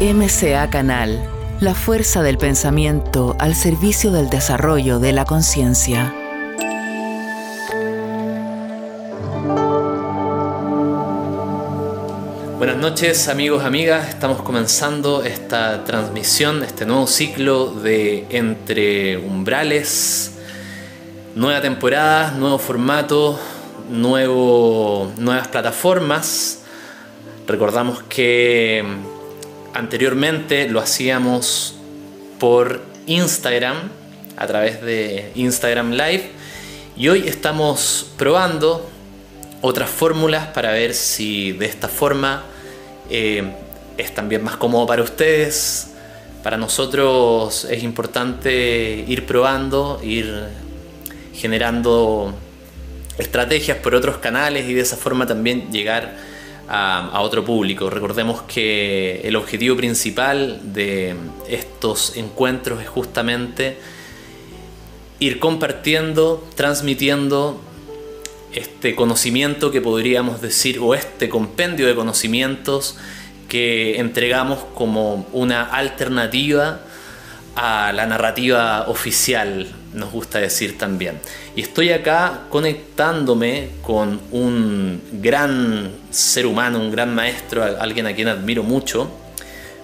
MCA Canal, la fuerza del pensamiento al servicio del desarrollo de la conciencia. Buenas noches amigos, amigas. Estamos comenzando esta transmisión, este nuevo ciclo de Entre Umbrales. Nueva temporada, nuevo formato, nuevo, nuevas plataformas. Recordamos que anteriormente lo hacíamos por Instagram, a través de Instagram Live, y hoy estamos probando otras fórmulas para ver si de esta forma eh, es también más cómodo para ustedes. Para nosotros es importante ir probando, ir generando estrategias por otros canales y de esa forma también llegar a, otro público. Recordemos que el objetivo principal de estos encuentros es justamente ir compartiendo, transmitiendo este conocimiento que podríamos decir, o este compendio de conocimientos que entregamos como una alternativa a la narrativa oficial, nos gusta decir también. Y estoy acá conectándome con un gran ser humano, un gran maestro, alguien a quien admiro mucho.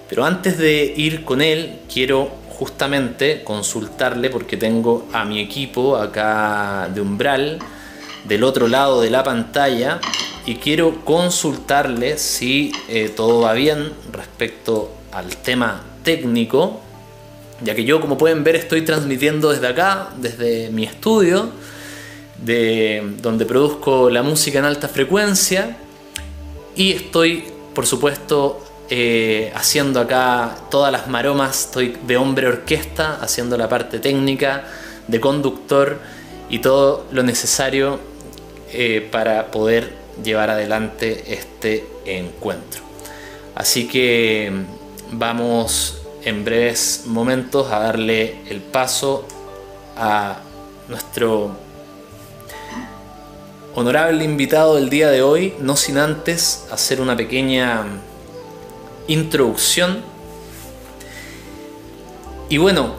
Pero antes de ir con él, quiero justamente consultarle porque tengo a mi equipo acá de umbral del otro lado de la pantalla y quiero consultarle si eh, todo va bien respecto al tema técnico ya que yo como pueden ver estoy transmitiendo desde acá, desde mi estudio, de donde produzco la música en alta frecuencia y estoy por supuesto eh, haciendo acá todas las maromas, estoy de hombre orquesta, haciendo la parte técnica, de conductor y todo lo necesario eh, para poder llevar adelante este encuentro. Así que vamos en breves momentos a darle el paso a nuestro honorable invitado del día de hoy, no sin antes hacer una pequeña introducción. Y bueno,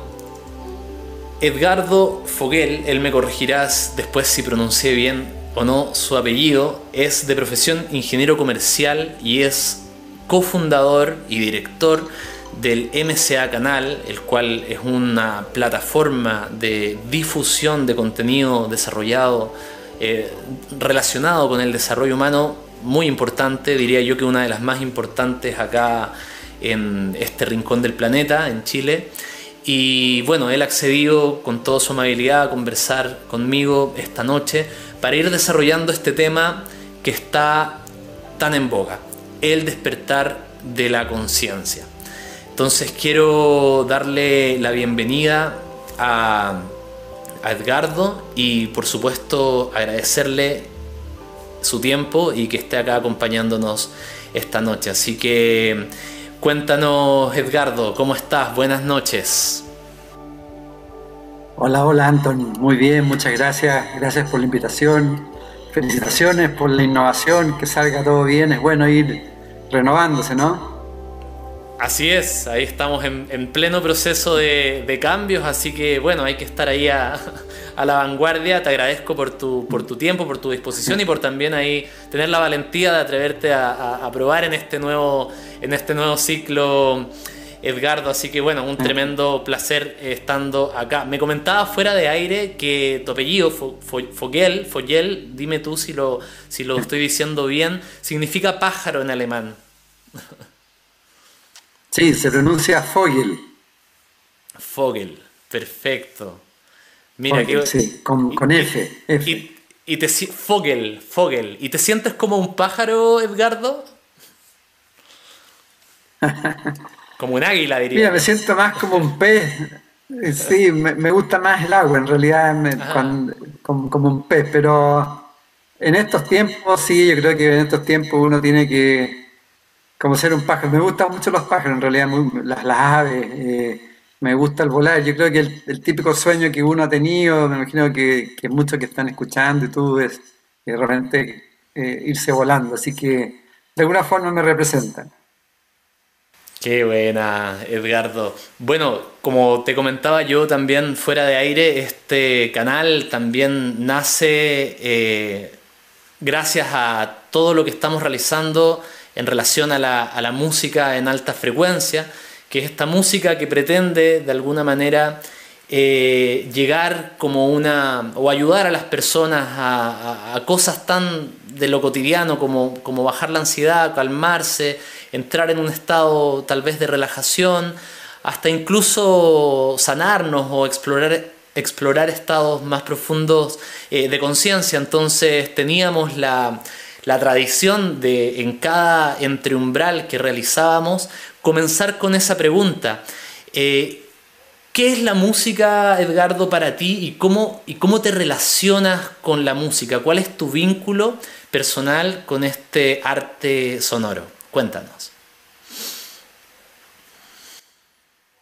Edgardo Foguel, él me corregirás después si pronuncié bien o no su apellido, es de profesión ingeniero comercial y es cofundador y director del MCA Canal, el cual es una plataforma de difusión de contenido desarrollado eh, relacionado con el desarrollo humano muy importante, diría yo que una de las más importantes acá en este rincón del planeta, en Chile. Y bueno, él ha accedido con toda su amabilidad a conversar conmigo esta noche para ir desarrollando este tema que está tan en boga, el despertar de la conciencia. Entonces quiero darle la bienvenida a, Edgardo y por supuesto agradecerle su tiempo y que esté acá acompañándonos esta noche. Así que cuéntanos Edgardo, ¿cómo estás? Buenas noches. Hola, hola Anton, muy bien, muchas gracias, gracias por la invitación, felicitaciones por la innovación, que salga todo bien, es bueno ir renovándose, ¿no? Así es, ahí estamos en, pleno proceso de, cambios, así que bueno, hay que estar ahí a, la vanguardia. Te agradezco por tu, por tu tiempo, por tu disposición y por también ahí tener la valentía de atreverte a, probar en este, nuevo, en este nuevo ciclo, Edgardo. Así que bueno, un tremendo placer estando acá. Me comentaba fuera de aire que tu apellido, Fogel, Fogel, dime tú si lo, si lo estoy diciendo bien, significa pájaro en alemán. Sí, se pronuncia Fogel. Fogel, perfecto. Mira que. Sí, con, con F. Y, te, Fogel, Fogel. ¿Y te sientes como un pájaro, Edgardo? como un águila, diría. Mira, me siento más como un pez. Sí, me, gusta más el agua, en realidad, como, un pez, pero en estos tiempos, sí, yo creo que en estos tiempos uno tiene que como ser un pájaro. Me gustan mucho los pájaros, en realidad, las, aves. Eh, me gusta el volar. Yo creo que el, típico sueño que uno ha tenido, me imagino que, muchos que están escuchando y todo es realmente eh, irse volando. Así que de alguna forma me representan. Qué buena, Edgardo. Bueno, como te comentaba yo también fuera de aire, este canal también nace eh, gracias a todo lo que estamos realizando en relación a la, a la, música en alta frecuencia, que es esta música que pretende de alguna manera eh, llegar como una, o ayudar a las personas a, a, cosas tan de lo cotidiano como, como bajar la ansiedad, calmarse, entrar en un estado tal vez de relajación, hasta incluso sanarnos o explorar, explorar estados más profundos eh, de conciencia. Entonces teníamos la, la tradición de en cada entreumbral que realizábamos comenzar con esa pregunta. Eh, ¿Qué es la música, Edgardo, para ti y cómo, y cómo te relacionas con la música? ¿Cuál es tu vínculo personal con este arte sonoro? Cuéntanos.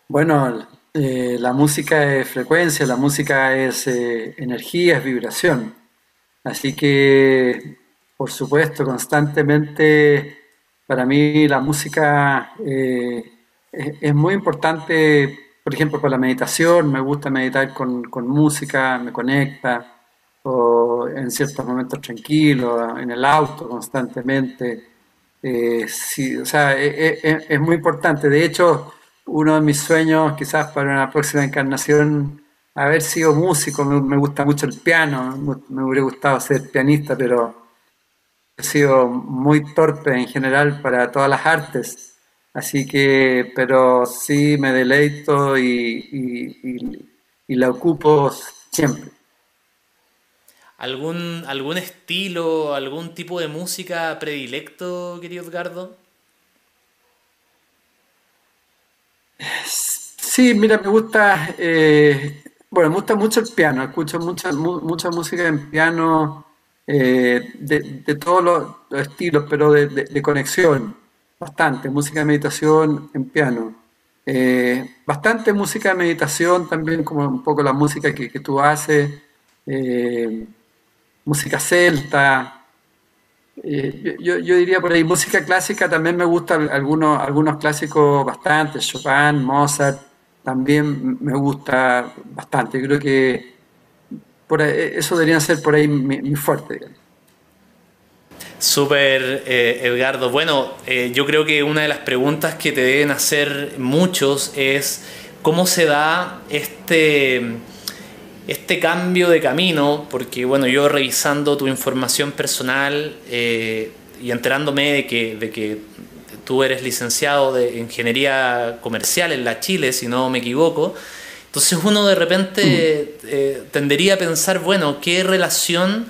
Bueno, eh, la música es frecuencia, la música es eh, energía, es vibración. Así que, por supuesto, constantemente para mí la música eh, es, muy importante, por ejemplo, para la meditación, me gusta meditar con, con música, me conecta, o en ciertos momentos tranquilos, en el auto constantemente. sí, o sea, es muy importante. De hecho, uno de mis sueños, quizás para una próxima encarnación, haber sido músico. Me, gusta mucho el piano, me hubiera gustado ser pianista, pero he sido muy torpe en general para todas las artes. Así que, pero sí me deleito y, y la ocupo siempre. ¿Algún, ¿Algún estilo, algún tipo de música predilecto, querido Edgardo? Sí, mira, me gusta, eh, bueno, me gusta mucho el piano, escucho mucha, mucha música en piano eh, de, todos los, estilos, pero de, conexión, bastante, música de meditación en piano. Eh, bastante música de meditación también, como un poco la música que, tú haces, música celta, eh, yo, yo, diría por ahí, música clásica también me gusta algunos, algunos clásicos bastante, Chopin, Mozart, también me gusta bastante. Creo que por eso debería ser por ahí mi, fuerte. Súper, eh, Edgardo. Bueno, eh, yo creo que una de las preguntas que te deben hacer muchos es cómo se da este este cambio de camino, porque bueno, yo revisando tu información personal eh, y enterándome de que, de que tú eres licenciado de ingeniería comercial en la Chile, si no me equivoco, entonces uno de repente eh, tendería a pensar, bueno, ¿qué relación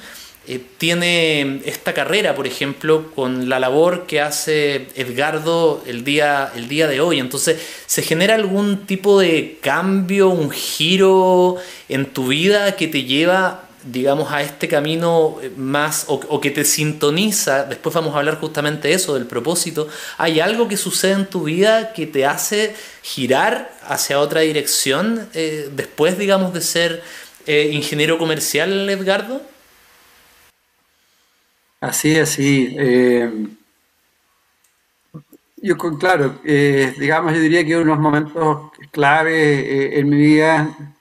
eh, tiene esta carrera, por ejemplo, con la labor que hace Edgardo el día, el día de hoy. Entonces, ¿se genera algún tipo de cambio, un giro en tu vida que te lleva digamos, a este camino eh, más o, que te sintoniza, después vamos a hablar justamente de eso, del propósito, ¿hay algo que sucede en tu vida que te hace girar hacia otra dirección eh, después, digamos, de ser ingeniero comercial, Edgardo? Así es, sí. Eh, yo, claro, eh, digamos, yo diría que uno de los momentos clave eh, en mi vida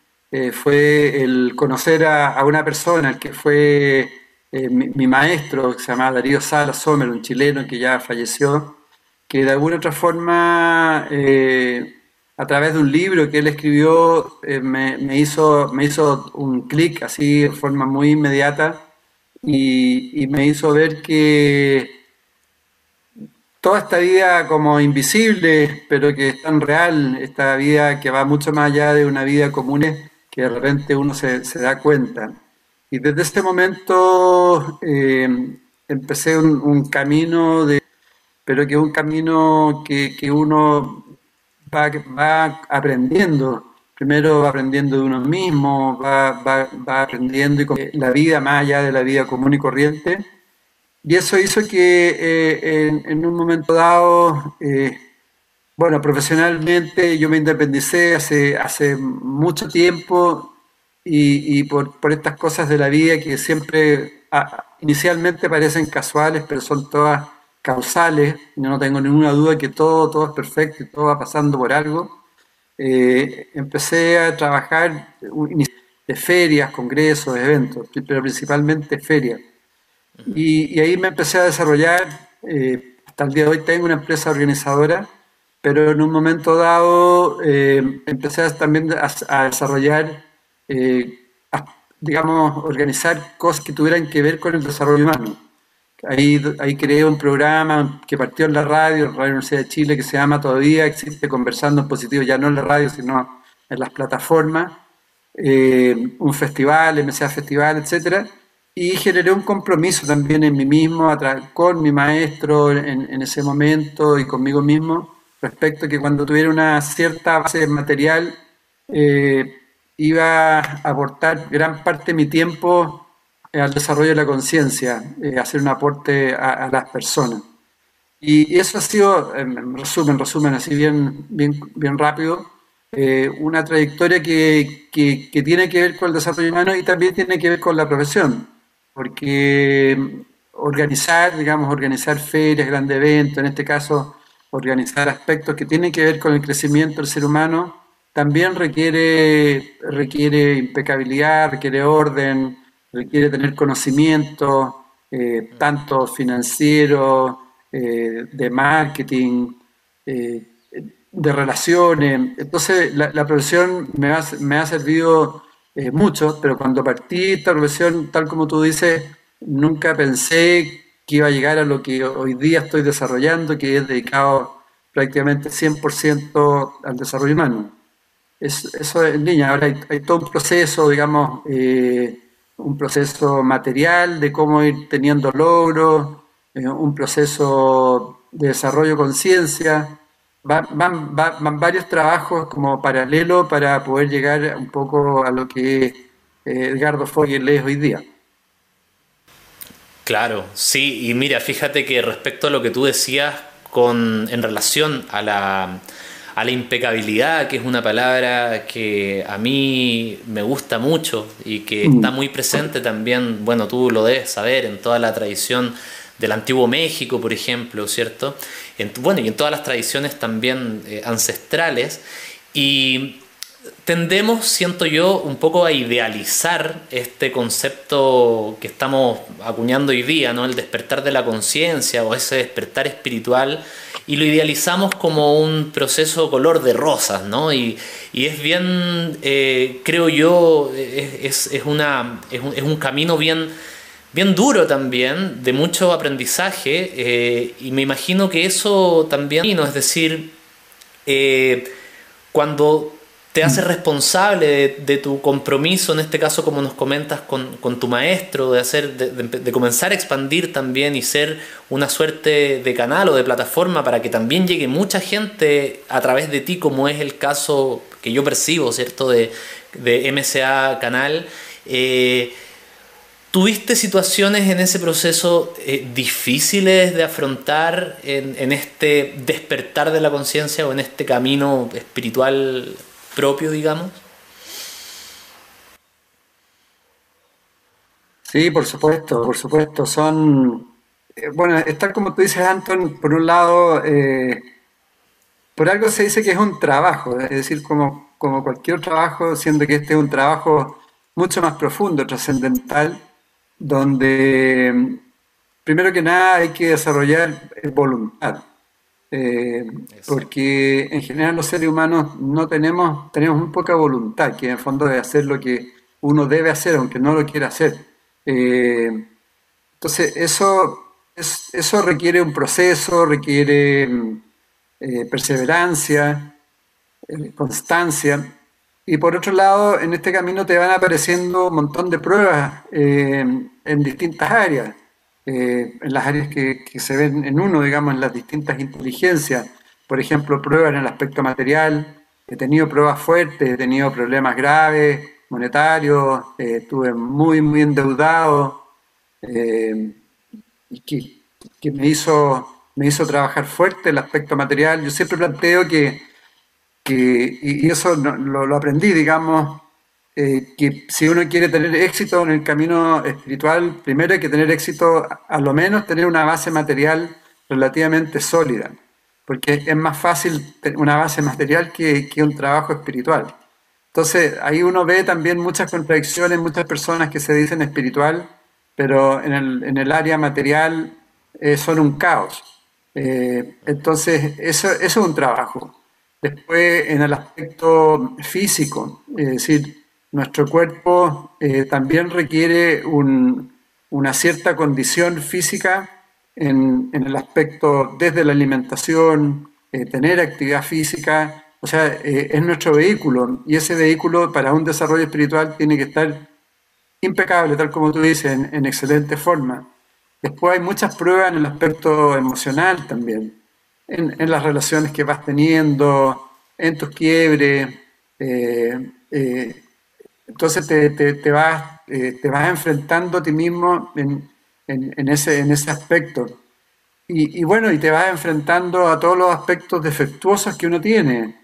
fue el conocer a, una persona, que fue mi, maestro, que se llamaba Darío Sala Sommer, un chileno que ya falleció, que de alguna otra forma, a través de un libro que él escribió, me, hizo, me hizo un clic así de forma muy inmediata y, me hizo ver que toda esta vida como invisible, pero que es tan real, esta vida que va mucho más allá de una vida común, que de repente uno se, da cuenta. Y desde este momento eh, empecé un, camino, de, pero que es un camino que, uno va, va aprendiendo primero va aprendiendo de uno mismo, va, aprendiendo la vida más allá de la vida común y corriente. Y eso hizo que eh, en, un momento dado, eh, bueno, profesionalmente yo me independicé hace, hace mucho tiempo y, por, estas cosas de la vida que siempre inicialmente parecen casuales, pero son todas causales, yo no tengo ninguna duda que todo, todo es perfecto y todo va pasando por algo. Eh, empecé a trabajar de ferias, congresos, eventos, pero principalmente ferias. Y, ahí me empecé a desarrollar, eh, hasta el día de hoy tengo una empresa organizadora, pero en un momento dado eh, empecé también a, desarrollar, digamos, organizar cosas que tuvieran que ver con el desarrollo humano. Ahí, ahí creé un programa que partió en la radio, en la Universidad de Chile, que se llama Todavía Existe Conversando en Positivo, ya no en la radio, sino en las plataformas, eh, un festival, MCA Festival, etc. Y generé un compromiso también en mí mismo, con mi maestro en, ese momento y conmigo mismo, respecto a que cuando tuviera una cierta base material, eh, iba a aportar gran parte de mi tiempo eh, al desarrollo de la conciencia, eh, hacer un aporte a, las personas. Y, eso ha sido, en resumen, resumen así bien, bien, bien rápido, eh, una trayectoria que, que, tiene que ver con el desarrollo humano y también tiene que ver con la profesión, porque organizar, digamos, organizar ferias, grandes eventos, en este caso, organizar aspectos que tienen que ver con el crecimiento del ser humano, también requiere, requiere impecabilidad, requiere orden, requiere tener conocimiento, eh, tanto financiero, eh, de marketing, eh, de relaciones. Entonces, la, profesión me ha, me ha servido mucho, pero cuando partí esta profesión, tal como tú dices, nunca pensé que iba a llegar a lo que hoy día estoy desarrollando, que es dedicado prácticamente 100% al desarrollo humano. eso es niña, ahora hay, todo un proceso, digamos, un proceso material de cómo ir teniendo logros, eh, un proceso de desarrollo conciencia. Van, van, varios trabajos como paralelo para poder llegar un poco a lo que eh, Edgardo Fogel es hoy día. Claro, sí, y mira, fíjate que respecto a lo que tú decías con, en relación a la, a la impecabilidad, que es una palabra que a mí me gusta mucho y que mm. está muy presente también, bueno, tú lo debes saber, en toda la tradición del antiguo México, por ejemplo, ¿cierto? En, bueno, y en todas las tradiciones también eh, ancestrales. Y tendemos, siento yo, un poco a idealizar este concepto que estamos acuñando hoy día, ¿no? El despertar de la conciencia o ese despertar espiritual y lo idealizamos como un proceso color de rosas, ¿no? Y, es bien, eh, creo yo, es, una, es, un, camino bien, bien duro también, de mucho aprendizaje, eh, y me imagino que eso también, es decir, eh, cuando te hace responsable de, tu compromiso, en este caso como nos comentas con, tu maestro, de, hacer, de, comenzar a expandir también y ser una suerte de canal o de plataforma para que también llegue mucha gente a través de ti, como es el caso que yo percibo, ¿cierto?, de, MCA Canal. Eh, ¿Tuviste situaciones en ese proceso eh, difíciles de afrontar en, en este despertar de la conciencia o en este camino espiritual propio, digamos? Sí, por supuesto, por supuesto. Son, eh, bueno, estar como tú dices, Anton, por un lado, eh, por algo se dice que es un trabajo, es decir, como, como cualquier trabajo, siendo que este es un trabajo mucho más profundo, trascendental, donde primero que nada hay que desarrollar voluntad. Eh, porque en general los seres humanos no tenemos, tenemos muy poca voluntad, que en el fondo de hacer lo que uno debe hacer, aunque no lo quiera hacer. Eh, entonces, eso, eso requiere un proceso, requiere eh, perseverancia, constancia. Y por otro lado, en este camino te van apareciendo un montón de pruebas en distintas áreas. Eh, en las áreas que, se ven en uno, digamos, en las distintas inteligencias. Por ejemplo, pruebas en el aspecto material. He tenido pruebas fuertes, he tenido problemas graves, monetarios, eh, estuve muy, muy endeudado, eh, que, me, hizo, me hizo trabajar fuerte el aspecto material. Yo siempre planteo que, que y eso lo aprendí, digamos, eh, que si uno quiere tener éxito en el camino espiritual, primero hay que tener éxito, a lo menos tener una base material relativamente sólida, porque es más fácil una base material que, que un trabajo espiritual. Entonces, ahí uno ve también muchas contradicciones, muchas personas que se dicen espiritual, pero en el, en el área material eh, son un caos. Eh, entonces, eso, eso, es un trabajo. Después, en el aspecto físico, es decir, nuestro cuerpo eh, también requiere un, una cierta condición física en, en, el aspecto desde la alimentación, tener actividad física, o sea, es nuestro vehículo y ese vehículo para un desarrollo espiritual tiene que estar impecable, tal como tú dices, en, excelente forma. Después hay muchas pruebas en el aspecto emocional también, en, las relaciones que vas teniendo, en tus quiebres. Eh, eh, entonces te, te, vas, eh, te vas enfrentando a ti mismo en, ese, en ese aspecto. Y, bueno, y te vas enfrentando a todos los aspectos defectuosos que uno tiene.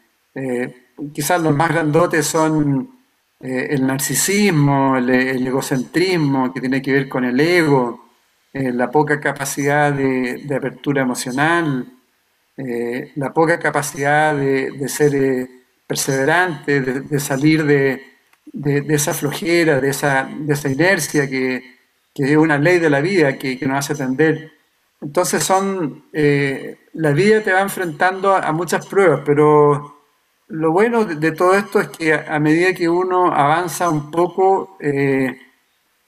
quizás los más grandotes son eh, el narcisismo, el, egocentrismo que tiene que ver con el ego, eh, la poca capacidad de, apertura emocional, eh, la poca capacidad de, ser perseverante, de, salir de, esa flojera, de esa, esa inercia que, es una ley de la vida que, nos hace atender. Entonces son, la vida te va enfrentando a muchas pruebas, pero lo bueno de, todo esto es que a, medida que uno avanza un poco, eh,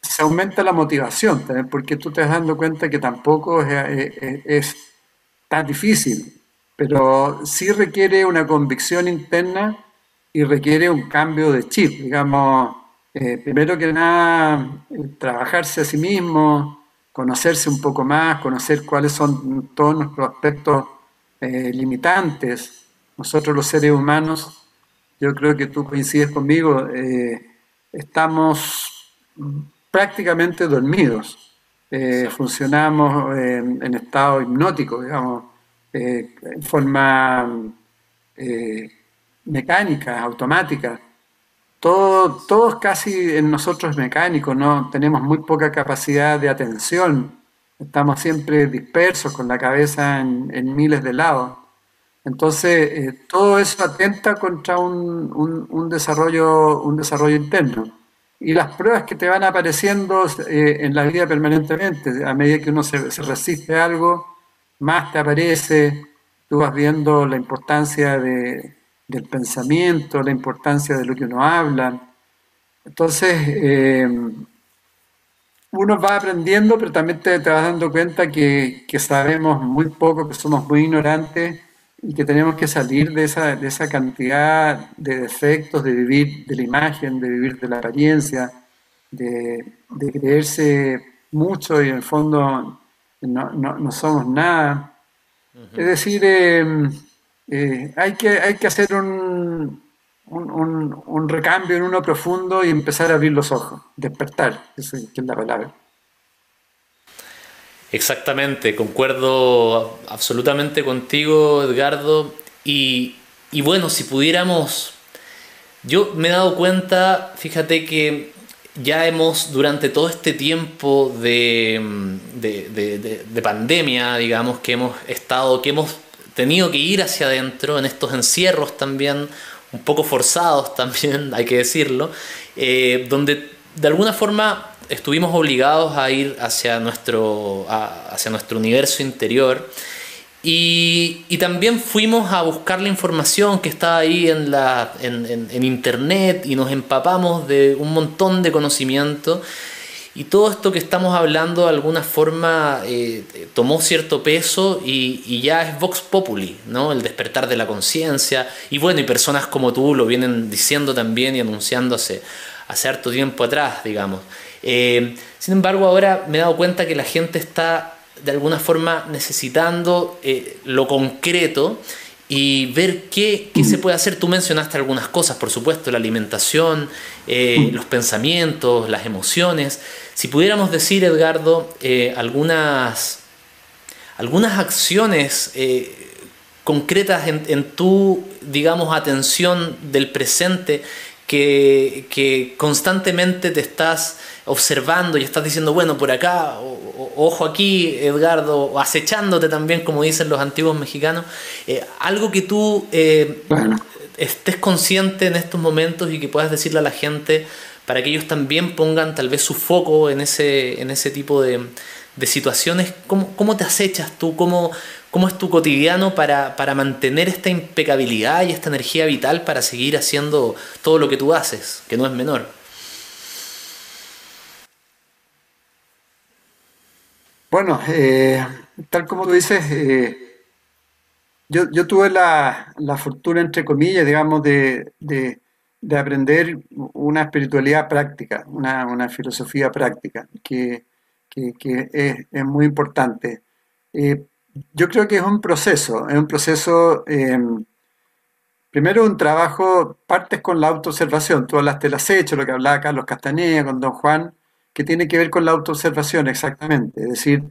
se aumenta la motivación, también, porque tú te vas dando cuenta que tampoco es, tan difícil, pero sí requiere una convicción interna y requiere un cambio de chip, digamos, eh, primero que nada, eh, trabajarse a sí mismo, conocerse un poco más, conocer cuáles son todos nuestros aspectos limitantes, nosotros los seres humanos, yo creo que tú coincides conmigo, eh, estamos prácticamente dormidos. Eh, funcionamos en estado hipnótico, digamos, eh, en forma mecánica, automática. Todo, todos casi en nosotros mecánicos, ¿no? Tenemos muy poca capacidad de atención. Estamos siempre dispersos con la cabeza en, miles de lados. Entonces, eh, todo eso atenta contra un, desarrollo, un desarrollo interno. Y las pruebas que te van apareciendo eh, en la vida permanentemente, a medida que uno se, resiste a algo, más te aparece, tú vas viendo la importancia de, del pensamiento, la importancia de lo que uno habla. Entonces, eh, uno va aprendiendo, pero también te, te vas dando cuenta que, que sabemos muy poco, que somos muy ignorantes y que tenemos que salir de esa, de esa cantidad de defectos, de vivir de la imagen, de vivir de la apariencia, de, creerse mucho y en el fondo no, somos nada. Es decir, em, eh, hay, que, hay que hacer un, un, recambio en uno profundo y empezar a abrir los ojos, despertar, que es la palabra. Exactamente, concuerdo absolutamente contigo, Edgardo. Y, bueno, si pudiéramos, yo me he dado cuenta, fíjate que ya hemos, durante todo este tiempo de, de, pandemia, digamos, que hemos estado, que hemos tenido que ir hacia adentro en estos encierros también, un poco forzados también, hay que decirlo, eh, donde de alguna forma estuvimos obligados a ir hacia nuestro, hacia nuestro universo interior y, también fuimos a buscar la información que estaba ahí en, la, en, internet y nos empapamos de un montón de conocimiento. Y todo esto que estamos hablando de alguna forma eh, tomó cierto peso y, ya es Vox Populi, ¿no? el despertar de la conciencia. Y bueno, y personas como tú lo vienen diciendo también y anunciando hace, harto tiempo atrás, digamos. Eh, sin embargo, ahora me he dado cuenta que la gente está de alguna forma necesitando eh, lo concreto y ver qué, se puede hacer. Tú mencionaste algunas cosas, por supuesto, la alimentación, los pensamientos, las emociones. Si pudiéramos decir, Edgardo, algunas, algunas acciones concretas en, en, tu, digamos, atención del presente que, constantemente te estás observando y estás diciendo, bueno, por acá, ojo aquí, Edgardo, acechándote también, como dicen los antiguos mexicanos, eh, algo que tú eh, estés consciente en estos momentos y que puedas decirle a la gente para que ellos también pongan tal vez su foco en ese, en ese tipo de, situaciones. ¿Cómo, te acechas tú? ¿Cómo, cómo es tu cotidiano para, mantener esta impecabilidad y esta energía vital para seguir haciendo todo lo que tú haces, que no es menor? Bueno, eh, tal como tú dices, eh, yo, tuve la, fortuna, entre comillas, digamos, de, aprender una espiritualidad práctica, una, filosofía práctica, que, es, muy importante. Eh, yo creo que es un proceso, es un proceso, em, primero un trabajo, partes con la autoobservación, tú hablaste del acecho, lo que hablaba Carlos Castaneda con Don Juan, que tiene que ver con la autoobservación exactamente, es decir,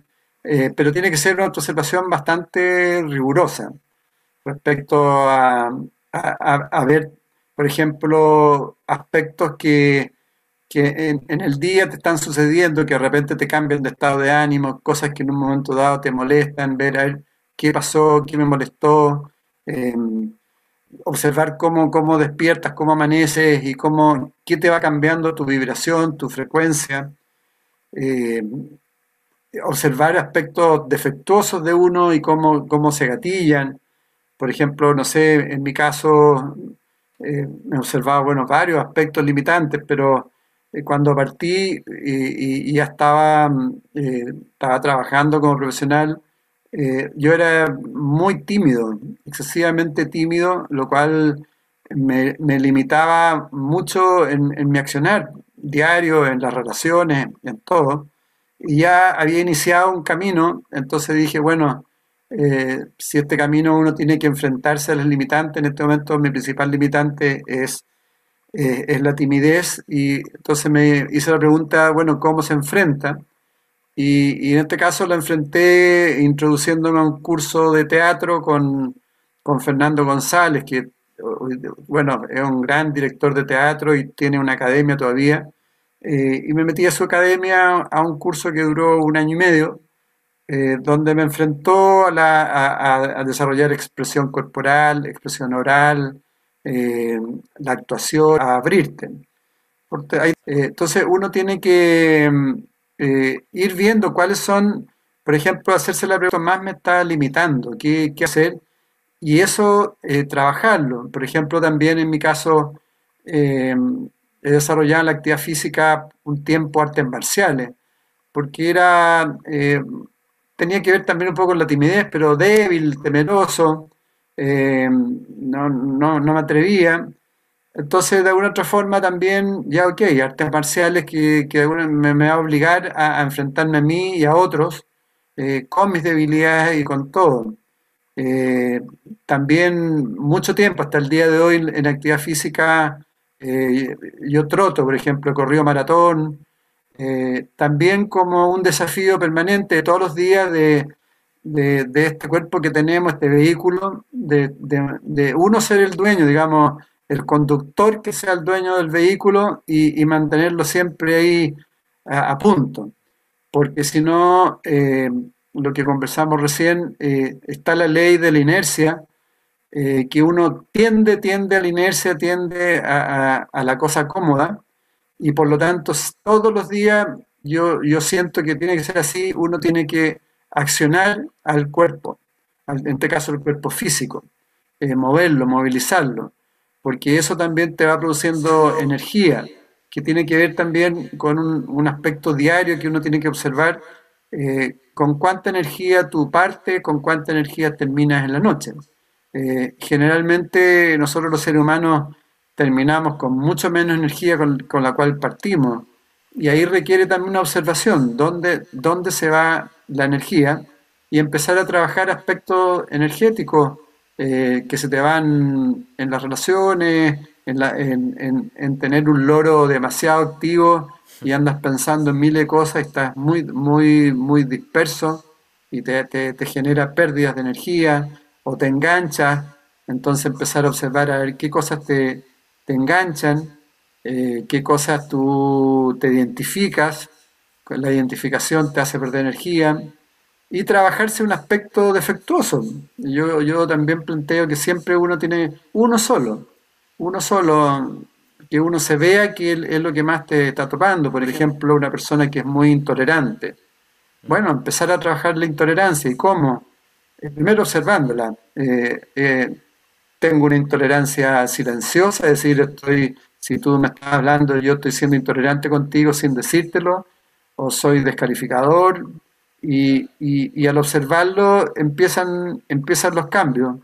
eh, pero tiene que ser una autoobservación bastante rigurosa respecto a, a, ver, por ejemplo, aspectos que, que en, el día te están sucediendo, que de repente te cambian de estado de ánimo, cosas que en un momento dado te molestan, ver a ver qué pasó, qué me molestó, em, observar cómo, cómo despiertas, cómo amaneces y cómo, qué te va cambiando tu vibración, tu frecuencia. Em, observar aspectos defectuosos de uno y cómo, cómo se gatillan. Por ejemplo, no sé, en mi caso eh, me observaba bueno, varios aspectos limitantes, pero eh, cuando partí y, ya estaba, eh, estaba trabajando como profesional, yo era muy tímido, excesivamente tímido, lo cual me, limitaba mucho en, en, mi accionar diario, en las relaciones, en todo. Y ya había iniciado un camino, entonces dije, bueno, eh, si este camino uno tiene que enfrentarse a las limitantes, en este momento mi principal limitante es, eh, es la timidez y entonces me hice la pregunta, bueno, ¿cómo se enfrenta? Y, en este caso la enfrenté introduciéndome a un curso de teatro con, con Fernando González, que bueno, es un gran director de teatro y tiene una academia todavía. Eh, y me metí a su academia a un curso que duró un año y medio, eh, donde me enfrentó a, desarrollar expresión corporal, expresión oral, eh, la actuación, a abrirte. Eh, entonces uno tiene que ir viendo cuáles son, por ejemplo, hacerse la pregunta más me está limitando, qué hacer, y eso trabajarlo. Por ejemplo, también en mi caso he desarrollado en la actividad física un tiempo artes marciales, porque era tenía que ver también un poco con la timidez, pero débil, temeroso, eh, no, no, no, me atrevía. Entonces, de alguna otra forma también, ya ok, artes marciales que, que me, me, va a obligar a, enfrentarme a mí y a otros eh, con mis debilidades y con todo. Eh, también mucho tiempo, hasta el día de hoy, en actividad física, yo troto, por ejemplo, corrido maratón, eh, también como un desafío permanente todos los días de, este cuerpo que tenemos, este vehículo, de, uno ser el dueño, digamos, el conductor que sea el dueño del vehículo y, mantenerlo siempre ahí a, punto. Porque si no, eh, lo que conversamos recién, eh, está la ley de la inercia, que uno tiende, tiende a la inercia, tiende a la cosa cómoda, y por lo tanto todos los días yo, yo siento que tiene que ser así, uno tiene que accionar al cuerpo, en este caso el cuerpo físico, eh, moverlo, movilizarlo, porque eso también te va produciendo energía, que tiene que ver también con un, aspecto diario que uno tiene que observar eh, con cuánta energía tú partes, con cuánta energía terminas en la noche. Eh, generalmente nosotros los seres humanos terminamos con mucho menos energía con, la cual partimos. Y ahí requiere también una observación, dónde, dónde se va la energía y empezar a trabajar aspectos energéticos eh, que se te van en las relaciones, en, en, tener un loro demasiado activo y andas pensando en miles de cosas, estás muy, muy, muy disperso y te, te, te genera pérdidas de energía o te enganchas, entonces empezar a observar a ver qué cosas te, te enganchan eh, qué cosas tú te identificas, la identificación te hace perder energía, y trabajarse un aspecto defectuoso. Yo, yo también planteo que siempre uno tiene uno solo, uno solo, que uno se vea que es lo que más te está topando. Por ejemplo, una persona que es muy intolerante. Bueno, empezar a trabajar la intolerancia. ¿Y cómo? Eh, primero observándola. Eh, eh, tengo una intolerancia silenciosa, es decir, estoy, si tú me estás hablando, yo estoy siendo intolerante contigo sin decírtelo, o soy descalificador, y, al observarlo empiezan, empiezan los cambios.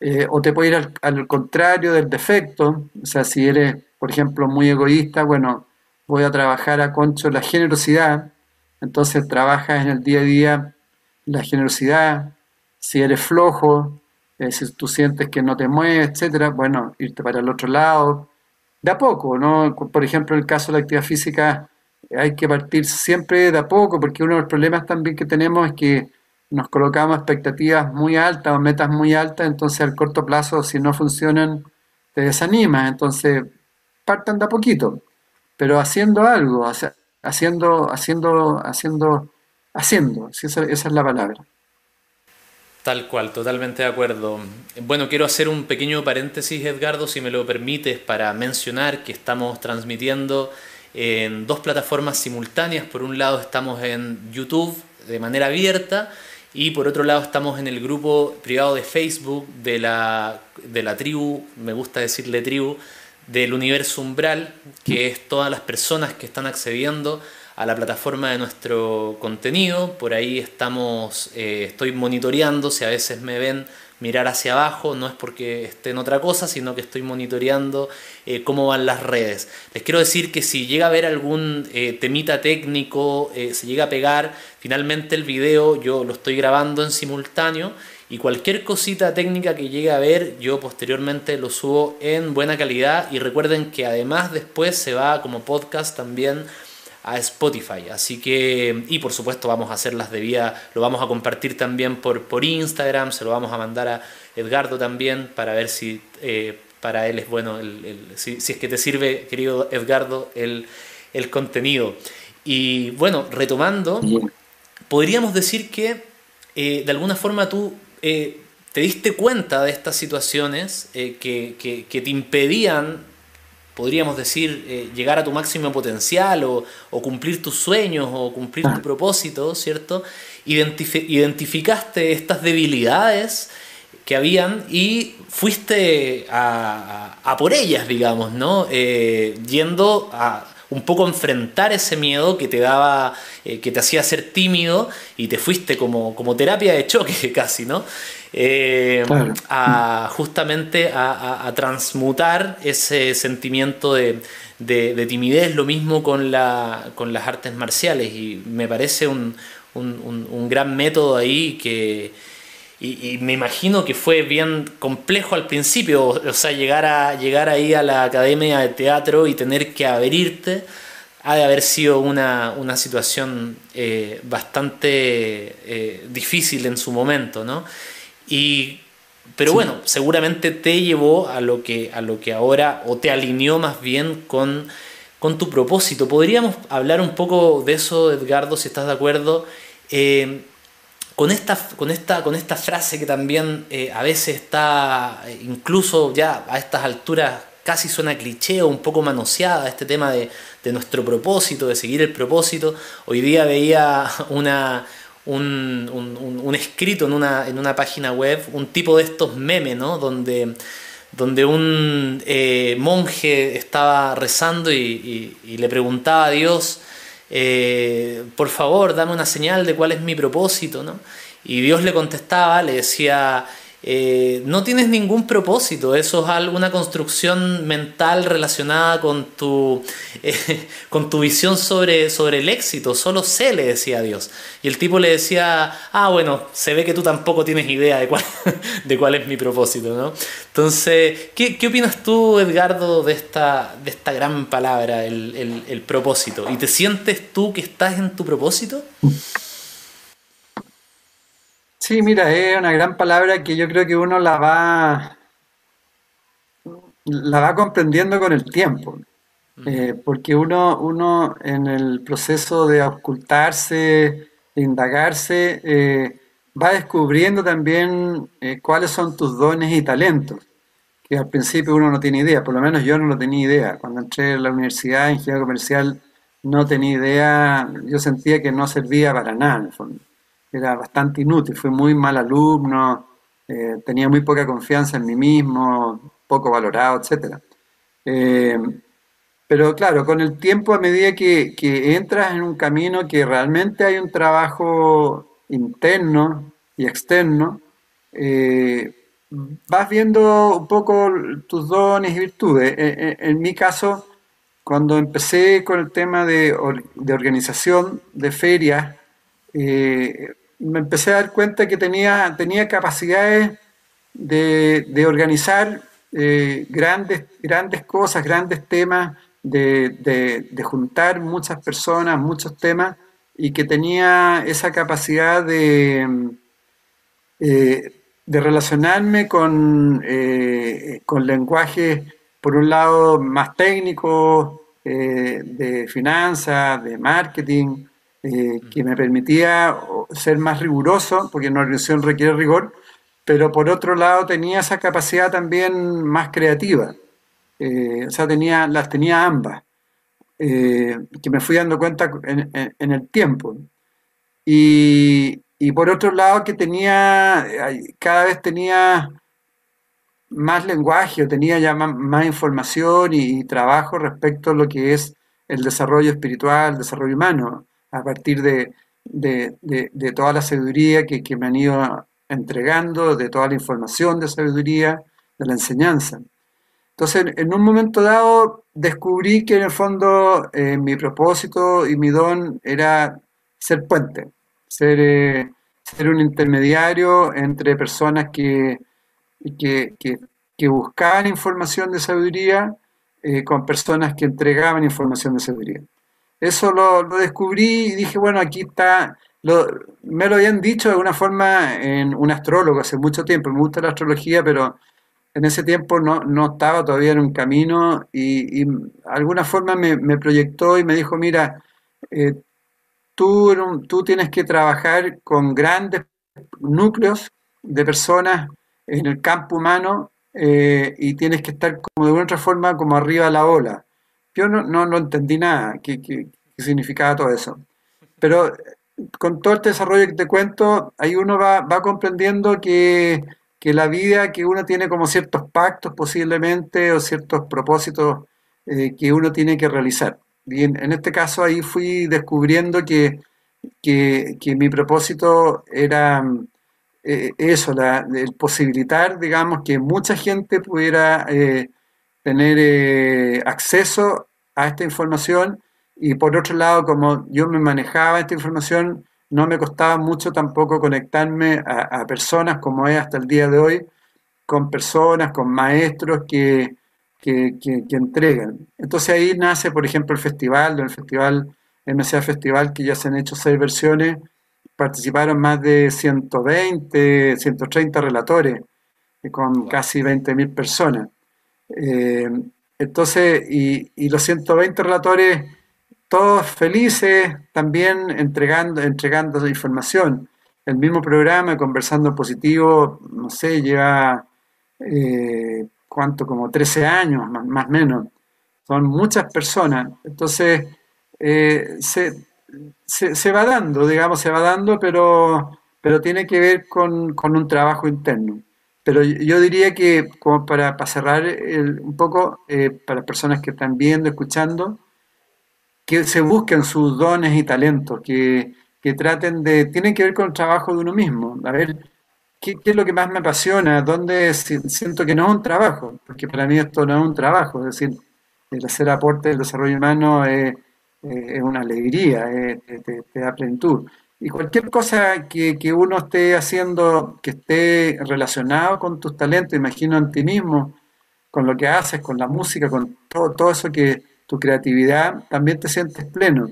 Eh, o te puede ir al, contrario del defecto, o sea, si eres, por ejemplo, muy egoísta, bueno, voy a trabajar a concho la generosidad, entonces trabajas en el día a día la generosidad, si eres flojo, eh, si tú sientes que no te mueves, etcétera, bueno, irte para el otro lado, de a poco, ¿no? Por ejemplo, en el caso de la actividad física, hay que partir siempre de a poco, porque uno de los problemas también que tenemos es que nos colocamos expectativas muy altas o metas muy altas, entonces al corto plazo, si no funcionan, te desanimas. Entonces, partan de a poquito, pero haciendo algo, haciendo, haciendo, haciendo, haciendo, esa, esa es la palabra. Tal cual, totalmente de acuerdo. Bueno, quiero hacer un pequeño paréntesis, Edgardo, si me lo permites, para mencionar que estamos transmitiendo en dos plataformas simultáneas. Por un lado estamos en YouTube de manera abierta y por otro lado estamos en el grupo privado de Facebook de la, de la tribu, me gusta decirle tribu, del universo umbral, que es todas las personas que están accediendo a la plataforma de nuestro contenido. Por ahí estamos, eh, estoy monitoreando, si a veces me ven mirar hacia abajo, no es porque esté en otra cosa, sino que estoy monitoreando eh, cómo van las redes. Les quiero decir que si llega a haber algún eh, temita técnico, se llega a pegar, finalmente el video yo lo estoy grabando en simultáneo y cualquier cosita técnica que llegue a ver, yo posteriormente lo subo en buena calidad y recuerden que además después se va como podcast también a Spotify. Así que, y por supuesto vamos a hacer las debidas, lo vamos a compartir también por, por Instagram, se lo vamos a mandar a Edgardo también para ver si eh, para él es bueno, el, si, es que te sirve, querido Edgardo, el, contenido. Y bueno, retomando, podríamos decir que eh, de alguna forma tú eh, te diste cuenta de estas situaciones que, que te impedían podríamos decir, eh, llegar a tu máximo potencial o, cumplir tus sueños o cumplir tu ah. propósito, ¿cierto? identificaste estas debilidades que habían y fuiste a, por ellas, digamos, ¿no? Eh, yendo a un poco enfrentar ese miedo que te daba, eh, que te hacía ser tímido y te fuiste como, como terapia de choque casi, ¿no? Eh, a justamente a, transmutar ese sentimiento de, timidez, lo mismo con, la, con las artes marciales y me parece un, gran método ahí que... Y, me imagino que fue bien complejo al principio, o sea, llegar, a, llegar ahí a la academia de teatro y tener que abrirte ha de haber sido una, situación eh, bastante eh, difícil en su momento, ¿no? Y, pero bueno, seguramente te llevó a lo, que, a lo que ahora, o te alineó más bien con, con tu propósito. ¿Podríamos hablar un poco de eso, Edgardo, si estás de acuerdo? Eh, con esta, con, esta, con esta frase que también eh, a veces está, eh, incluso ya a estas alturas, casi suena cliché o un poco manoseada, este tema de, de nuestro propósito, de seguir el propósito. Hoy día veía una, un, escrito en una, en una, página web, un tipo de estos memes, ¿no? Donde, donde un eh, monje estaba rezando y, le preguntaba a Dios, eh, por favor, dame una señal de cuál es mi propósito, ¿no? Y Dios le contestaba, le decía, eh, no tienes ningún propósito, eso es alguna construcción mental relacionada con tu, eh, con tu visión sobre, sobre el éxito, solo sé, le decía a Dios. Y el tipo le decía, ah, bueno, se ve que tú tampoco tienes idea de cuál, de cuál es mi propósito, ¿no? Entonces, ¿qué, opinas tú, Edgardo, de esta, de esta gran palabra, el, el propósito? ¿Y te sientes tú que estás en tu propósito? Sí, mira, es una gran palabra que yo creo que uno la va, la va comprendiendo con el tiempo. Eh, porque uno, uno en el proceso de ocultarse, de indagarse, eh, va descubriendo también eh, cuáles son tus dones y talentos, que al principio uno no tiene idea, por lo menos yo no lo tenía idea. Cuando entré en la universidad de ingeniería comercial no tenía idea, yo sentía que no servía para nada en el fondo. Era bastante inútil, fui muy mal alumno, tenía muy poca confianza en mí mismo, poco valorado, etc. Pero claro, con el tiempo, a medida que, entras en un camino que realmente hay un trabajo interno y externo, eh, vas viendo un poco tus dones y virtudes. E, e, en, mi caso, cuando empecé con el tema de, organización de ferias, eh, me empecé a dar cuenta que tenía, tenía capacidades de, organizar eh, grandes, grandes cosas, grandes temas de, juntar muchas personas, muchos temas, y que tenía esa capacidad de, eh, de relacionarme con, eh, con lenguajes, por un lado, más técnicos, de finanzas, de marketing, que me permitía ser más riguroso, porque una organización requiere rigor, pero por otro lado tenía esa capacidad también más creativa. Eh, o sea, tenía, las tenía ambas, eh, que me fui dando cuenta en, el tiempo. Y, por otro lado, que tenía, cada vez tenía más lenguaje, o tenía ya más, información y, trabajo respecto a lo que es el desarrollo espiritual, el desarrollo humano, a partir de, toda la sabiduría que, que me han ido entregando, de toda la información de sabiduría, de la enseñanza. Entonces, en un momento dado, descubrí que en el fondo eh, mi propósito y mi don era ser puente, ser, eh, ser un intermediario entre personas que, que, que, buscaban información de sabiduría eh, con personas que entregaban información de sabiduría. Eso lo, descubrí y dije, bueno, aquí está, lo, me lo habían dicho de alguna forma en un astrólogo hace mucho tiempo, me gusta la astrología, pero en ese tiempo no, no, estaba todavía en un camino y, de alguna forma me, proyectó y me dijo, mira, eh, tú, tú tienes que trabajar con grandes núcleos de personas en el campo humano eh, y tienes que estar como de una otra forma como arriba de la ola. Yo no, no, entendí nada, qué, qué, qué, significaba todo eso. Pero con todo este desarrollo que te cuento, ahí uno va, va comprendiendo que que la vida que uno tiene como ciertos pactos posiblemente o ciertos propósitos eh, que uno tiene que realizar. Y en, este caso ahí fui descubriendo que, que, mi propósito era eh, eso, la, el posibilitar, digamos, que mucha gente pudiera eh, tener acceso a esta información y por otro lado, como yo me manejaba esta información, no me costaba mucho tampoco conectarme a, personas como es hasta el día de hoy, con personas, con maestros que, que, entregan. Entonces ahí nace, por ejemplo, el festival, el festival MCA Festival, que ya se han hecho seis versiones, participaron más de 120, 130 relatores, eh, con casi 20.000 personas. Eh, entonces, y, y los 120 relatores todos felices, también entregando, entregando información. El mismo programa, Conversando Positivo, no sé, lleva, eh, ¿cuánto? Como 13 años, más o menos. Son muchas personas. Entonces, eh, se, va dando, digamos, se va dando, pero, pero tiene que ver con, un trabajo interno. Pero yo diría que, como para, cerrar un poco, eh, para personas que están viendo, escuchando, que se busquen sus dones y talentos, que, traten de, tienen que ver con el trabajo de uno mismo, a ver qué, es lo que más me apasiona, dónde siento que no es un trabajo, porque para mí esto no es un trabajo, es decir, el hacer aporte del desarrollo humano es, una alegría, te, da plenitud. Y cualquier cosa que, uno esté haciendo que esté relacionado con tus talentos, imagino en ti mismo, con lo que haces, con la música, con todo, todo eso que, tu creatividad, también te sientes pleno.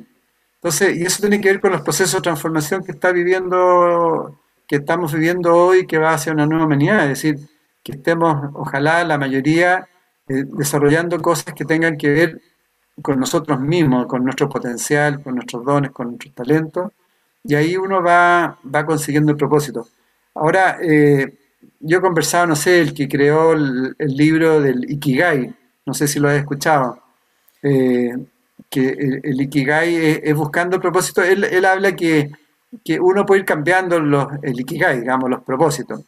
Entonces, y eso tiene que ver con los procesos de transformación que está viviendo, que estamos viviendo hoy, que va hacia una nueva humanidad, es decir, que estemos, ojalá la mayoría, eh, desarrollando cosas que tengan que ver con nosotros mismos, con nuestro potencial, con nuestros dones, con nuestros talentos, y ahí uno va, va consiguiendo el propósito. Ahora, eh, yo he conversado, no sé, el que creó el, libro del Ikigai, no sé si lo has escuchado, eh, que el, Ikigai es, buscando el propósito, él, él habla que, que, uno puede ir cambiando los, el Ikigai, digamos, los propósitos,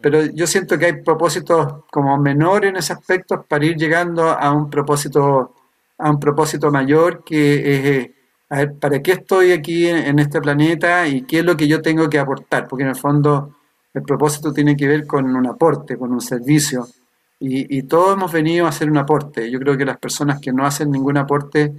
pero yo siento que hay propósitos como menores en ese aspecto para ir llegando a un propósito, a un propósito mayor que es, eh, a ver, ¿para qué estoy aquí en este planeta y qué es lo que yo tengo que aportar? Porque en el fondo el propósito tiene que ver con un aporte, con un servicio. Y, todos hemos venido a hacer un aporte. Yo creo que las personas que no hacen ningún aporte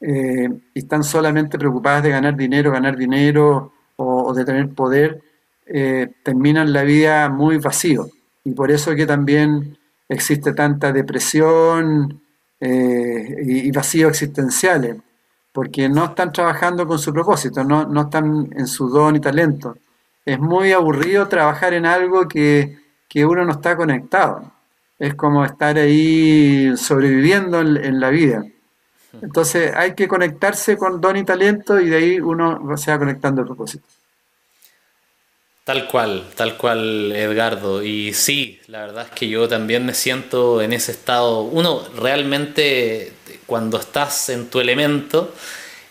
eh, y están solamente preocupadas de ganar dinero, ganar dinero o, de tener poder, eh, terminan la vida muy vacío. Y por eso que también existe tanta depresión eh, y, y vacíos existenciales, porque no están trabajando con su propósito, no, no están en su don y talento es muy aburrido trabajar en algo que, uno no está conectado. Es como estar ahí sobreviviendo en, la vida. Entonces hay que conectarse con don y talento y de ahí uno se va conectando al propósito. Tal cual, tal cual, Edgardo. Y sí, la verdad es que yo también me siento en ese estado. Uno realmente, cuando estás en tu elemento,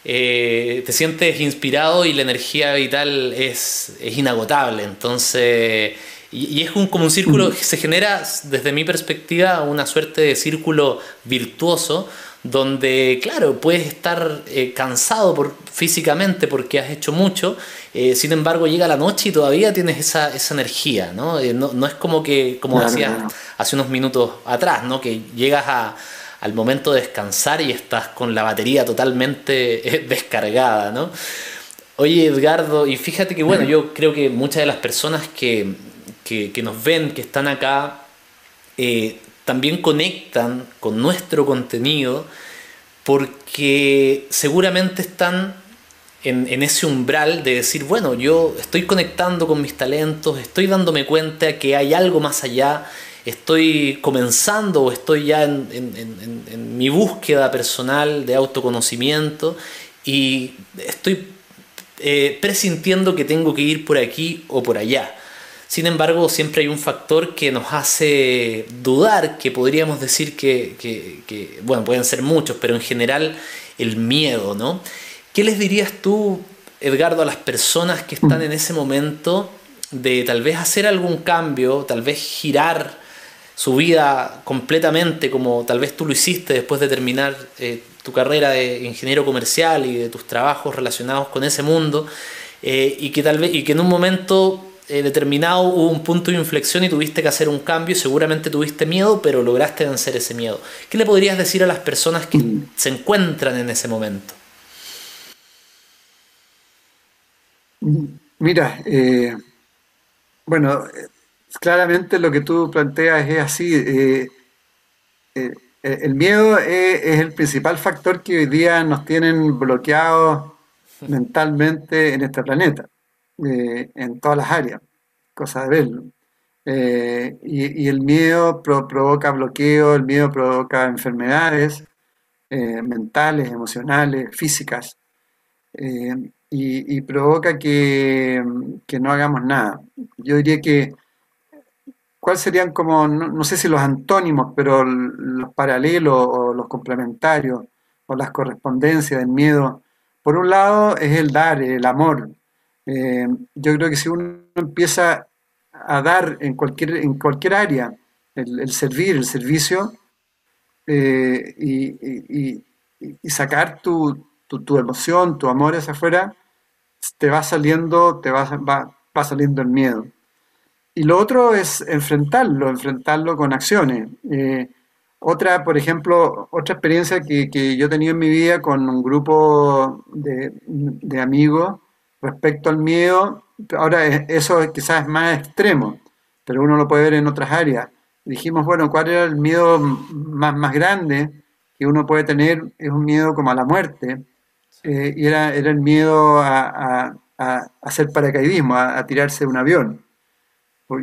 eh, te sientes inspirado y la energía vital es, inagotable. Entonces, y, es un, como un círculo, que se genera desde mi perspectiva una suerte de círculo virtuoso donde, claro, puedes estar eh, cansado por, físicamente porque has hecho mucho, eh, sin embargo llega la noche y todavía tienes esa, energía, ¿no? ¿no? es como que, como decías hace unos minutos atrás, ¿no? Que llegas a, al momento de descansar y estás con la batería totalmente eh, descargada, ¿no? Oye, Edgardo, y fíjate que bueno, yo creo que muchas de las personas que, nos ven, que están acá, eh, también conectan con nuestro contenido porque seguramente están en, ese umbral de decir, bueno, yo estoy conectando con mis talentos, estoy dándome cuenta que hay algo más allá estoy comenzando o estoy ya en, mi búsqueda personal de autoconocimiento y estoy eh, presintiendo que tengo que ir por aquí o por allá. Sin embargo, siempre hay un factor que nos hace dudar, que podríamos decir que, bueno, pueden ser muchos, pero en general el miedo, ¿no? ¿Qué les dirías tú, Edgardo, a las personas que están en ese momento de tal vez hacer algún cambio, tal vez girar su vida completamente como tal vez tú lo hiciste después de terminar eh, tu carrera de ingeniero comercial y de tus trabajos relacionados con ese mundo eh, y que tal vez y que en un momento eh, determinado hubo un punto de inflexión y tuviste que hacer un cambio, seguramente tuviste miedo, pero lograste vencer ese miedo. ¿Qué le podrías decir a las personas que mm. se encuentran en ese momento? Mira, bueno, claramente lo que tú planteas es así. Eh, eh, el miedo es, el principal factor que hoy día nos tienen bloqueados mentalmente en este planeta, eh, en todas las áreas, cosa de verlo. Y, el miedo provoca bloqueo, el miedo provoca enfermedades mentales, emocionales, físicas, y, provoca que no hagamos nada. Yo diría que ¿cuáles serían como, no, sé si los antónimos, pero los paralelos o los complementarios o las correspondencias del miedo? Por un lado es el dar, el amor. Eh, yo creo que si uno empieza a dar en cualquier, en cualquier área, el, servir, el servicio, eh, y, sacar tu, emoción, tu amor hacia afuera, te va saliendo, te va, va saliendo el miedo. Y lo otro es enfrentarlo, enfrentarlo con acciones. Eh, otra, por ejemplo, otra experiencia que, que, yo he tenido en mi vida con un grupo de, de amigos respecto al miedo, ahora eso quizás es más extremo, pero uno lo puede ver en otras áreas. Dijimos, bueno, ¿cuál era el miedo más, más grande que uno puede tener? Es un miedo como a la muerte, eh, y era, era el miedo a, a, hacer paracaidismo, a tirarse de un avión.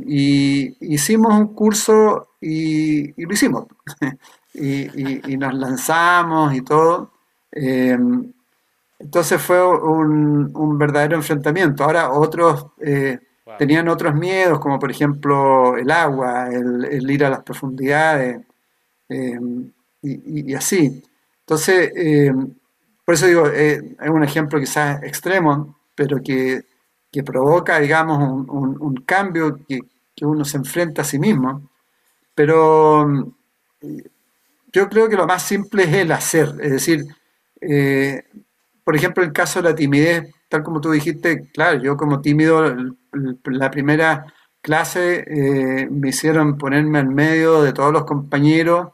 Y hicimos un curso y, lo hicimos. y, nos lanzamos y todo. Eh, entonces fue un, verdadero enfrentamiento. Ahora otros eh, tenían otros miedos, como por ejemplo el agua, el, ir a las profundidades eh, y, así. Entonces, por eso digo, es un ejemplo quizás extremo, pero que, provoca, digamos, un, cambio que, que, uno se enfrenta a sí mismo. Pero yo creo que lo más simple es el hacer, es decir, eh, por ejemplo, el caso de la timidez, tal como tú dijiste, claro, yo como tímido, la primera clase eh, me hicieron ponerme en medio de todos los compañeros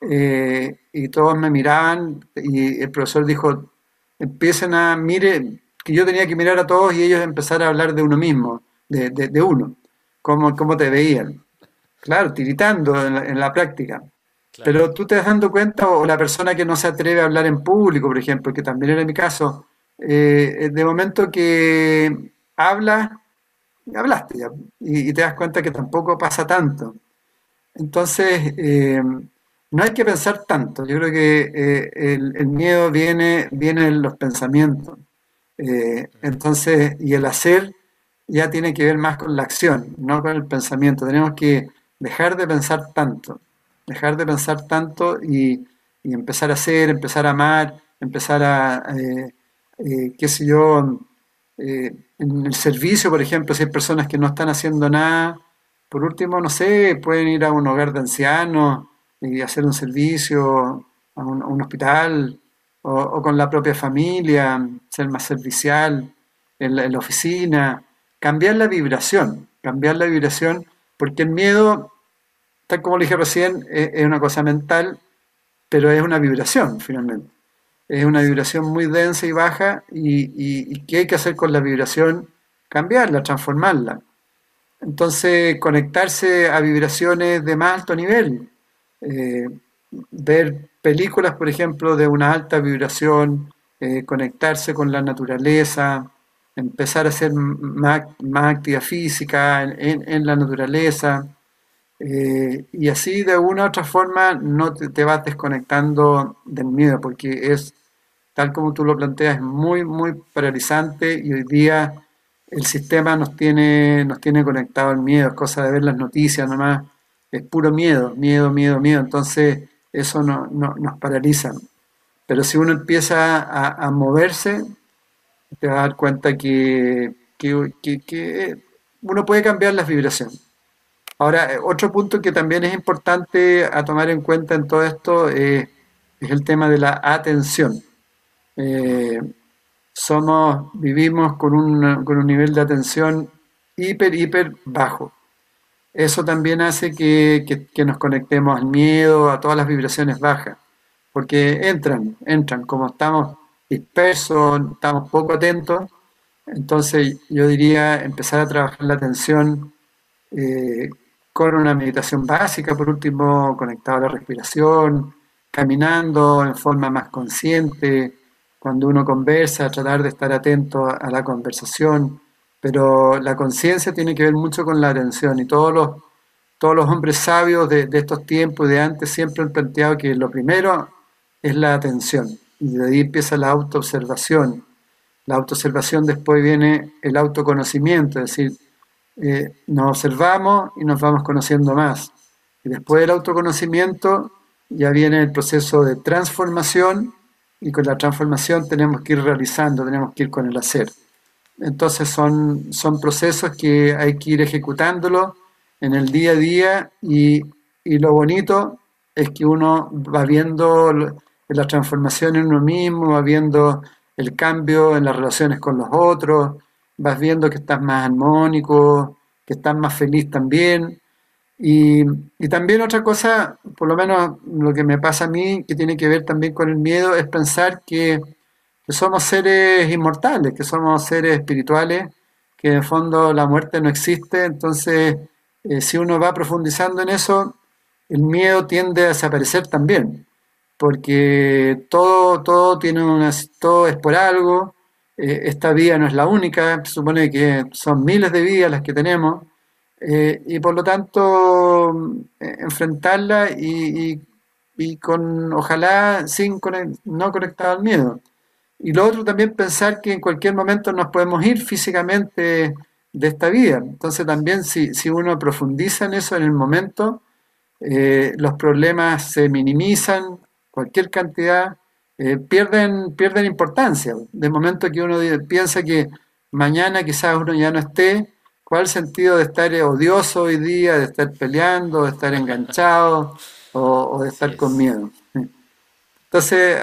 eh, y todos me miraban y el profesor dijo, empiecen a, mire, que yo tenía que mirar a todos y ellos empezar a hablar de uno mismo, de, uno, cómo, cómo te veían. Claro, tiritando en la práctica. Pero tú te das dando cuenta, o la persona que no se atreve a hablar en público, por ejemplo, que también era mi caso, eh, de momento que hablas, hablaste ya, y, te das cuenta que tampoco pasa tanto. Entonces, eh, no hay que pensar tanto. Yo creo que eh, el, miedo viene, viene en los pensamientos. Entonces, y el hacer ya tiene que ver más con la acción, no con el pensamiento. Tenemos que dejar de pensar tanto dejar de pensar tanto y, empezar a hacer, empezar a amar, empezar a, eh, eh, qué sé yo, eh, en el servicio, por ejemplo, si hay personas que no están haciendo nada, por último, no sé, pueden ir a un hogar de ancianos y hacer un servicio, a un, hospital, o, con la propia familia, ser más servicial, en la oficina, cambiar la vibración, cambiar la vibración, porque el miedo tal como le dije recién, es, una cosa mental, pero es una vibración finalmente. Es una vibración muy densa y baja y, ¿qué hay que hacer con la vibración? Cambiarla, transformarla. Entonces, conectarse a vibraciones de más alto nivel. Eh, ver películas, por ejemplo, de una alta vibración, eh, conectarse con la naturaleza, empezar a hacer más, actividad física en la naturaleza, eh, y así de una u otra forma no te, vas desconectando del miedo, porque es, tal como tú lo planteas, muy, muy paralizante y hoy día el sistema nos tiene, nos tiene conectado al miedo, es cosa de ver las noticias nomás, es puro miedo, miedo, miedo, miedo, entonces eso no, nos paraliza. Pero si uno empieza a, moverse, te vas a dar cuenta que, que uno puede cambiar las vibraciones. Ahora, eh, otro punto que también es importante a tomar en cuenta en todo esto eh, es el tema de la atención. Eh, somos, vivimos con un, con un nivel de atención hiper, hiper bajo. Eso también hace que, que, nos conectemos al miedo, a todas las vibraciones bajas, porque entran, entran, como estamos dispersos, estamos poco atentos, entonces yo diría empezar a trabajar la atención con una meditación básica, por último, conectado a la respiración, caminando en forma más consciente, cuando uno conversa, tratar de estar atento a la conversación, pero la conciencia tiene que ver mucho con la atención y todos los, todos los hombres sabios de, estos tiempos y de antes siempre han planteado que lo primero es la atención y de ahí empieza la autoobservación. La autoobservación después viene el autoconocimiento, es decir, eh, nos observamos y nos vamos conociendo más. Y después del autoconocimiento ya viene el proceso de transformación y con la transformación tenemos que ir realizando, tenemos que ir con el hacer. Entonces son, son procesos que hay que ir ejecutándolo en el día a día y, y lo bonito es que uno va viendo la transformación en uno mismo, va viendo el cambio en las relaciones con los otros, vas viendo que estás más armónico, que estás más feliz también. Y, también otra cosa, por lo menos lo que me pasa a mí, que tiene que ver también con el miedo, es pensar que, somos seres inmortales, que somos seres espirituales, que en el fondo la muerte no existe. Entonces, eh, si uno va profundizando en eso, el miedo tiende a desaparecer también, porque todo, todo, tiene una, todo es por algo, eh, esta vida no es la única, se supone que son miles de vidas las que tenemos, eh, y por lo tanto eh, enfrentarla y, y con, ojalá, sin no conectado al miedo. Y lo otro también pensar que en cualquier momento nos podemos ir físicamente de esta vida. Entonces también si, si uno profundiza en eso en el momento, eh, los problemas se minimizan, cualquier cantidad, eh, pierden, pierden importancia. De momento que uno piensa que mañana quizás uno ya no esté, ¿cuál sentido de estar odioso hoy día, de estar peleando, de estar enganchado o, de estar con miedo? Entonces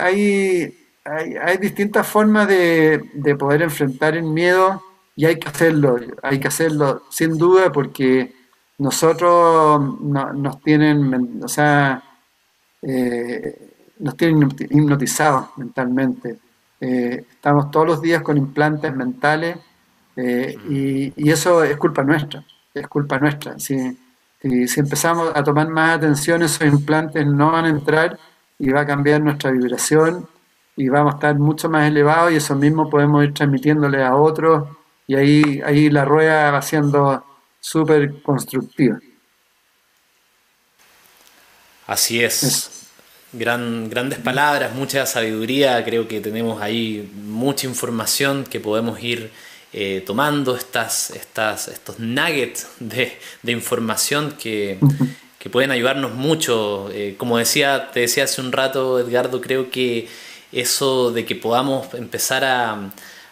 hay, hay, distintas formas de, poder enfrentar el miedo y hay que hacerlo, hay que hacerlo sin duda porque nosotros nos tienen, o sea, eh, nos tienen hipnotizados mentalmente. Eh, estamos todos los días con implantes mentales eh, y, eso es culpa nuestra, es culpa nuestra. Si, si, empezamos a tomar más atención, esos implantes no van a entrar y va a cambiar nuestra vibración y vamos a estar mucho más elevados y eso mismo podemos ir transmitiéndole a otros y ahí, ahí la rueda va siendo súper constructiva. Así es. Gran, grandes palabras, mucha sabiduría, creo que tenemos ahí mucha información que podemos ir eh, tomando, estas, estas, estos nuggets de, información que, pueden ayudarnos mucho. Eh, como decía, te decía hace un rato, Edgardo, creo que eso de que podamos empezar a,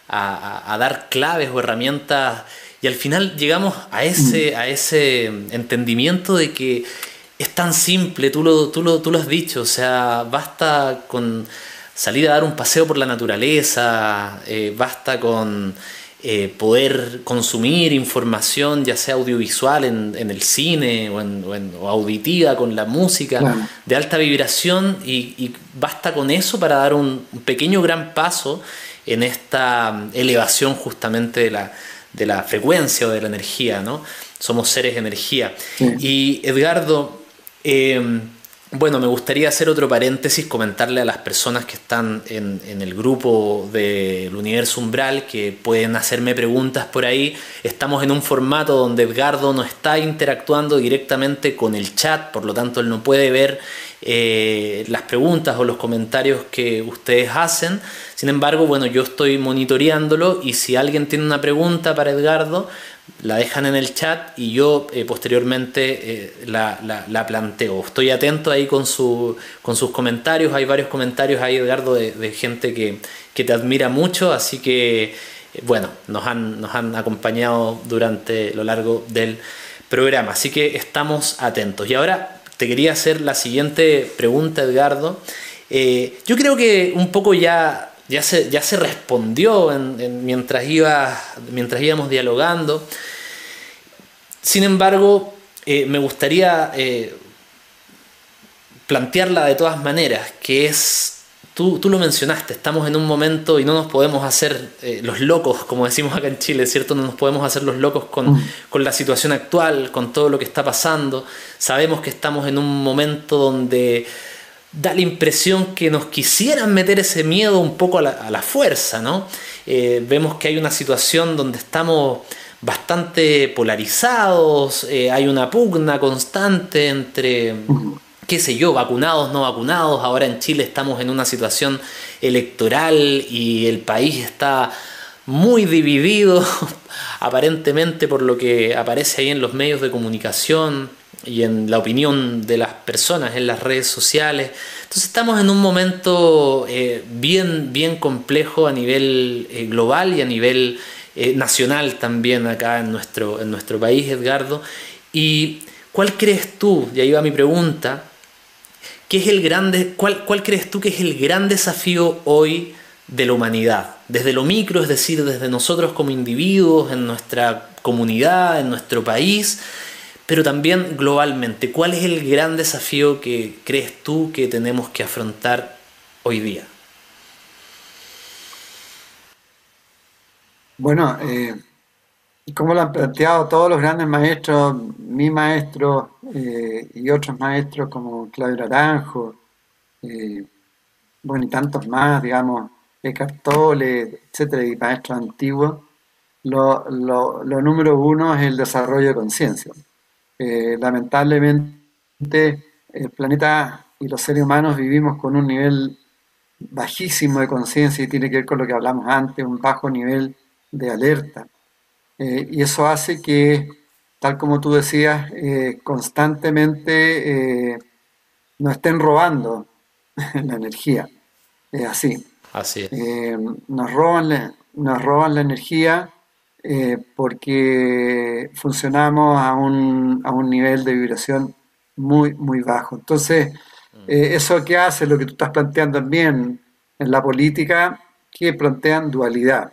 a, dar claves o herramientas y al final llegamos a ese, a ese entendimiento de que es tan simple, tú lo, tú, lo, tú lo has dicho, o sea, basta con salir a dar un paseo por la naturaleza, eh, basta con eh, poder consumir información, ya sea audiovisual en, en el cine o, en, o, auditiva con la música de alta vibración y, y, basta con eso para dar un, pequeño gran paso en esta elevación justamente de la, de la frecuencia o de la energía, ¿no? Somos seres de energía. Y Edgardo, eh, bueno, me gustaría hacer otro paréntesis, comentarle a las personas que están en, el grupo del Universo Umbral que pueden hacerme preguntas por ahí. Estamos en un formato donde Edgardo no está interactuando directamente con el chat, por lo tanto él no puede ver eh, las preguntas o los comentarios que ustedes hacen. Sin embargo, bueno, yo estoy monitoreándolo y si alguien tiene una pregunta para Edgardo, la dejan en el chat y yo eh, posteriormente eh, la, planteo. Estoy atento ahí con, su, con sus comentarios, hay varios comentarios ahí, Edgardo, de, gente que, te admira mucho, así que, eh, bueno, nos han, nos han acompañado durante lo largo del programa, así que estamos atentos. Y ahora te quería hacer la siguiente pregunta, Edgardo. yo creo que un poco ya ya se, ya se respondió mientras, iba, mientras íbamos dialogando. Sin embargo, eh, me gustaría eh, plantearla de todas maneras, que es, tú, tú, lo mencionaste, estamos en un momento y no nos podemos hacer eh, los locos, como decimos acá en Chile, ¿cierto? No nos podemos hacer los locos con, mm. con la situación actual, con todo lo que está pasando. Sabemos que estamos en un momento donde da la impresión que nos quisieran meter ese miedo un poco a la, fuerza, ¿no? Eh, vemos que hay una situación donde estamos bastante polarizados, eh, hay una pugna constante entre, qué sé yo, vacunados, no vacunados, ahora en Chile estamos en una situación electoral y el país está muy dividido, aparentemente por lo que aparece ahí en los medios de comunicación y en la opinión de las personas en las redes sociales. Entonces estamos en un momento eh, bien, bien complejo a nivel eh, global y a nivel eh, nacional también acá en nuestro, en nuestro país, Edgardo. ¿Y cuál crees tú, y ahí va mi pregunta, ¿qué es el grande, cuál, cuál crees tú que es el gran desafío hoy de la humanidad? Desde lo micro, es decir, desde nosotros como individuos, en nuestra comunidad, en nuestro país, pero también globalmente. ¿Cuál es el gran desafío que crees tú que tenemos que afrontar hoy día? Bueno, eh, como lo han planteado todos los grandes maestros, mi maestro eh, y otros maestros como Claudio Naranjo, eh, bueno, y tantos más, digamos, Eckhart Tolle, etcétera, y maestros antiguos, lo, lo número uno es el desarrollo de conciencia. Eh, lamentablemente el planeta y los seres humanos vivimos con un nivel bajísimo de conciencia y tiene que ver con lo que hablamos antes, un bajo nivel de alerta. Eh, y eso hace que, tal como tú decías, eh, constantemente nos estén robando la energía. Es así. Así nos, roban nos roban la energía porque funcionamos a un, a un nivel de vibración muy, muy bajo. Entonces, eh, ¿Eso qué hace? Lo que tú estás planteando también en la política, que plantean dualidad.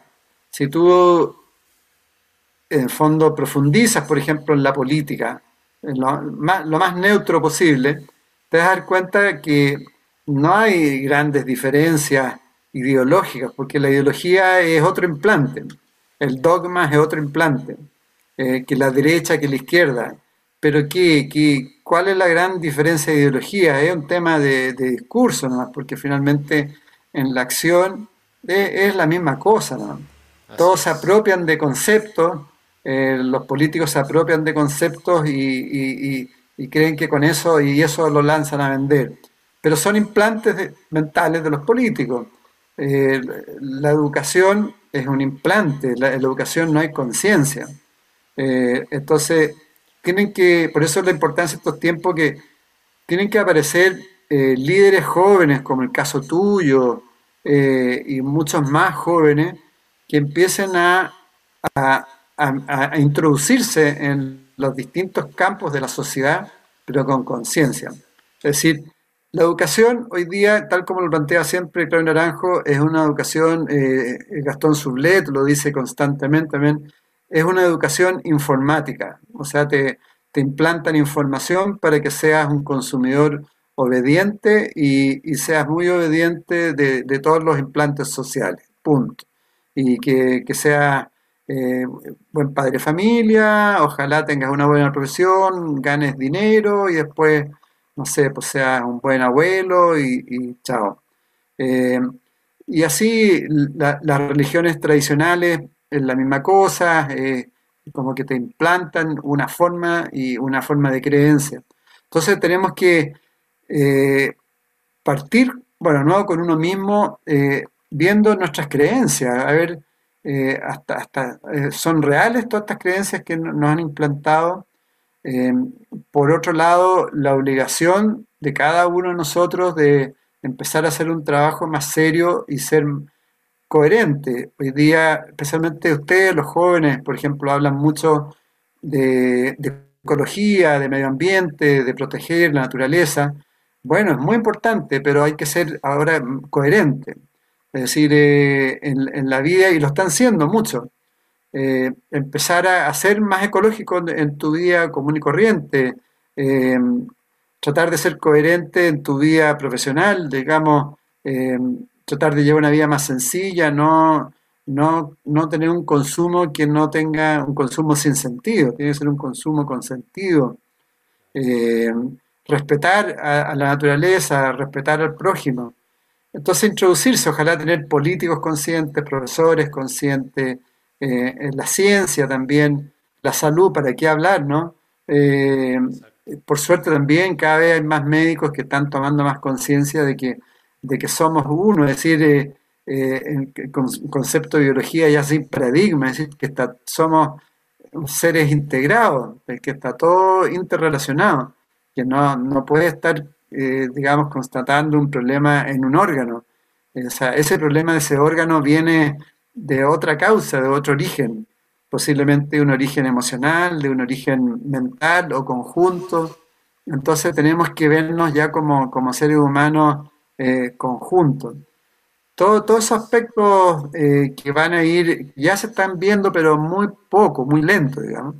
Si tú, en fondo, profundizas, por ejemplo, en la política, lo, más, neutro posible, te vas a dar cuenta que no hay grandes diferencias ideológicas, porque la ideología es otro implante, el dogma es otro implante, eh, que la derecha, que la izquierda. Pero ¿qué, qué, cuál es la gran diferencia de ideología? Es un tema de, discurso nomás, porque finalmente en la acción es, la misma cosa. Todos se apropian de conceptos, eh, los políticos se apropian de conceptos y, creen que con eso y eso lo lanzan a vender. Pero son implantes mentales de los políticos. Eh, la educación es un implante, la, educación no hay conciencia. Eh, entonces, tienen que, por eso es la importancia de estos tiempos que tienen que aparecer eh, líderes jóvenes, como el caso tuyo, eh, y muchos más jóvenes, que empiecen a, a, introducirse en los distintos campos de la sociedad, pero con conciencia. Es decir, la educación hoy día, tal como lo plantea siempre Claudio Naranjo, es una educación, eh, Gastón Sublet lo dice constantemente también, es una educación informática, o sea, te, implantan información para que seas un consumidor obediente y, seas muy obediente de, todos los implantes sociales, punto. Y que, que seas eh, buen padre de familia, ojalá tengas una buena profesión, ganes dinero y después, no sé, pues seas un buen abuelo y, chao. Eh, y así las religiones tradicionales es la misma cosa, eh, como que te implantan una forma y una forma de creencia. Entonces tenemos que eh, partir, bueno, no con uno mismo, viendo nuestras creencias, a ver, hasta, hasta son reales todas estas creencias que nos han implantado. Por otro lado, la obligación de cada uno de nosotros de empezar a hacer un trabajo más serio y ser coherente. Hoy día, especialmente ustedes, los jóvenes, por ejemplo, hablan mucho de, ecología, de medio ambiente, de proteger la naturaleza. Bueno, es muy importante, pero hay que ser ahora coherente. Es decir, eh, en, la vida, y lo están siendo mucho, eh, empezar a, ser más ecológico en, tu vida común y corriente, eh, tratar de ser coherente en tu vida profesional, digamos, tratar de llevar una vida más sencilla, no, no, no tener un consumo que no tenga un consumo sin sentido, tiene que ser un consumo con sentido. Eh, respetar a, la naturaleza, respetar al prójimo. Entonces introducirse, ojalá tener políticos conscientes, profesores conscientes, eh, la ciencia también, la salud, ¿para qué hablar, no? Eh, por suerte también cada vez hay más médicos que están tomando más conciencia de que de que somos uno, es decir, eh, eh, el concepto de biología ya sin paradigma, es decir, que está, somos seres integrados, que está todo interrelacionado, que no, puede estar, eh, digamos, constatando un problema en un órgano. Ese problema de ese órgano viene de otra causa, de otro origen, posiblemente un origen emocional, de un origen mental o conjunto. Entonces tenemos que vernos ya como, como seres humanos eh, conjunto. Todo, todos esos aspectos eh, que van a ir, ya se están viendo, pero muy poco, muy lento, digamos.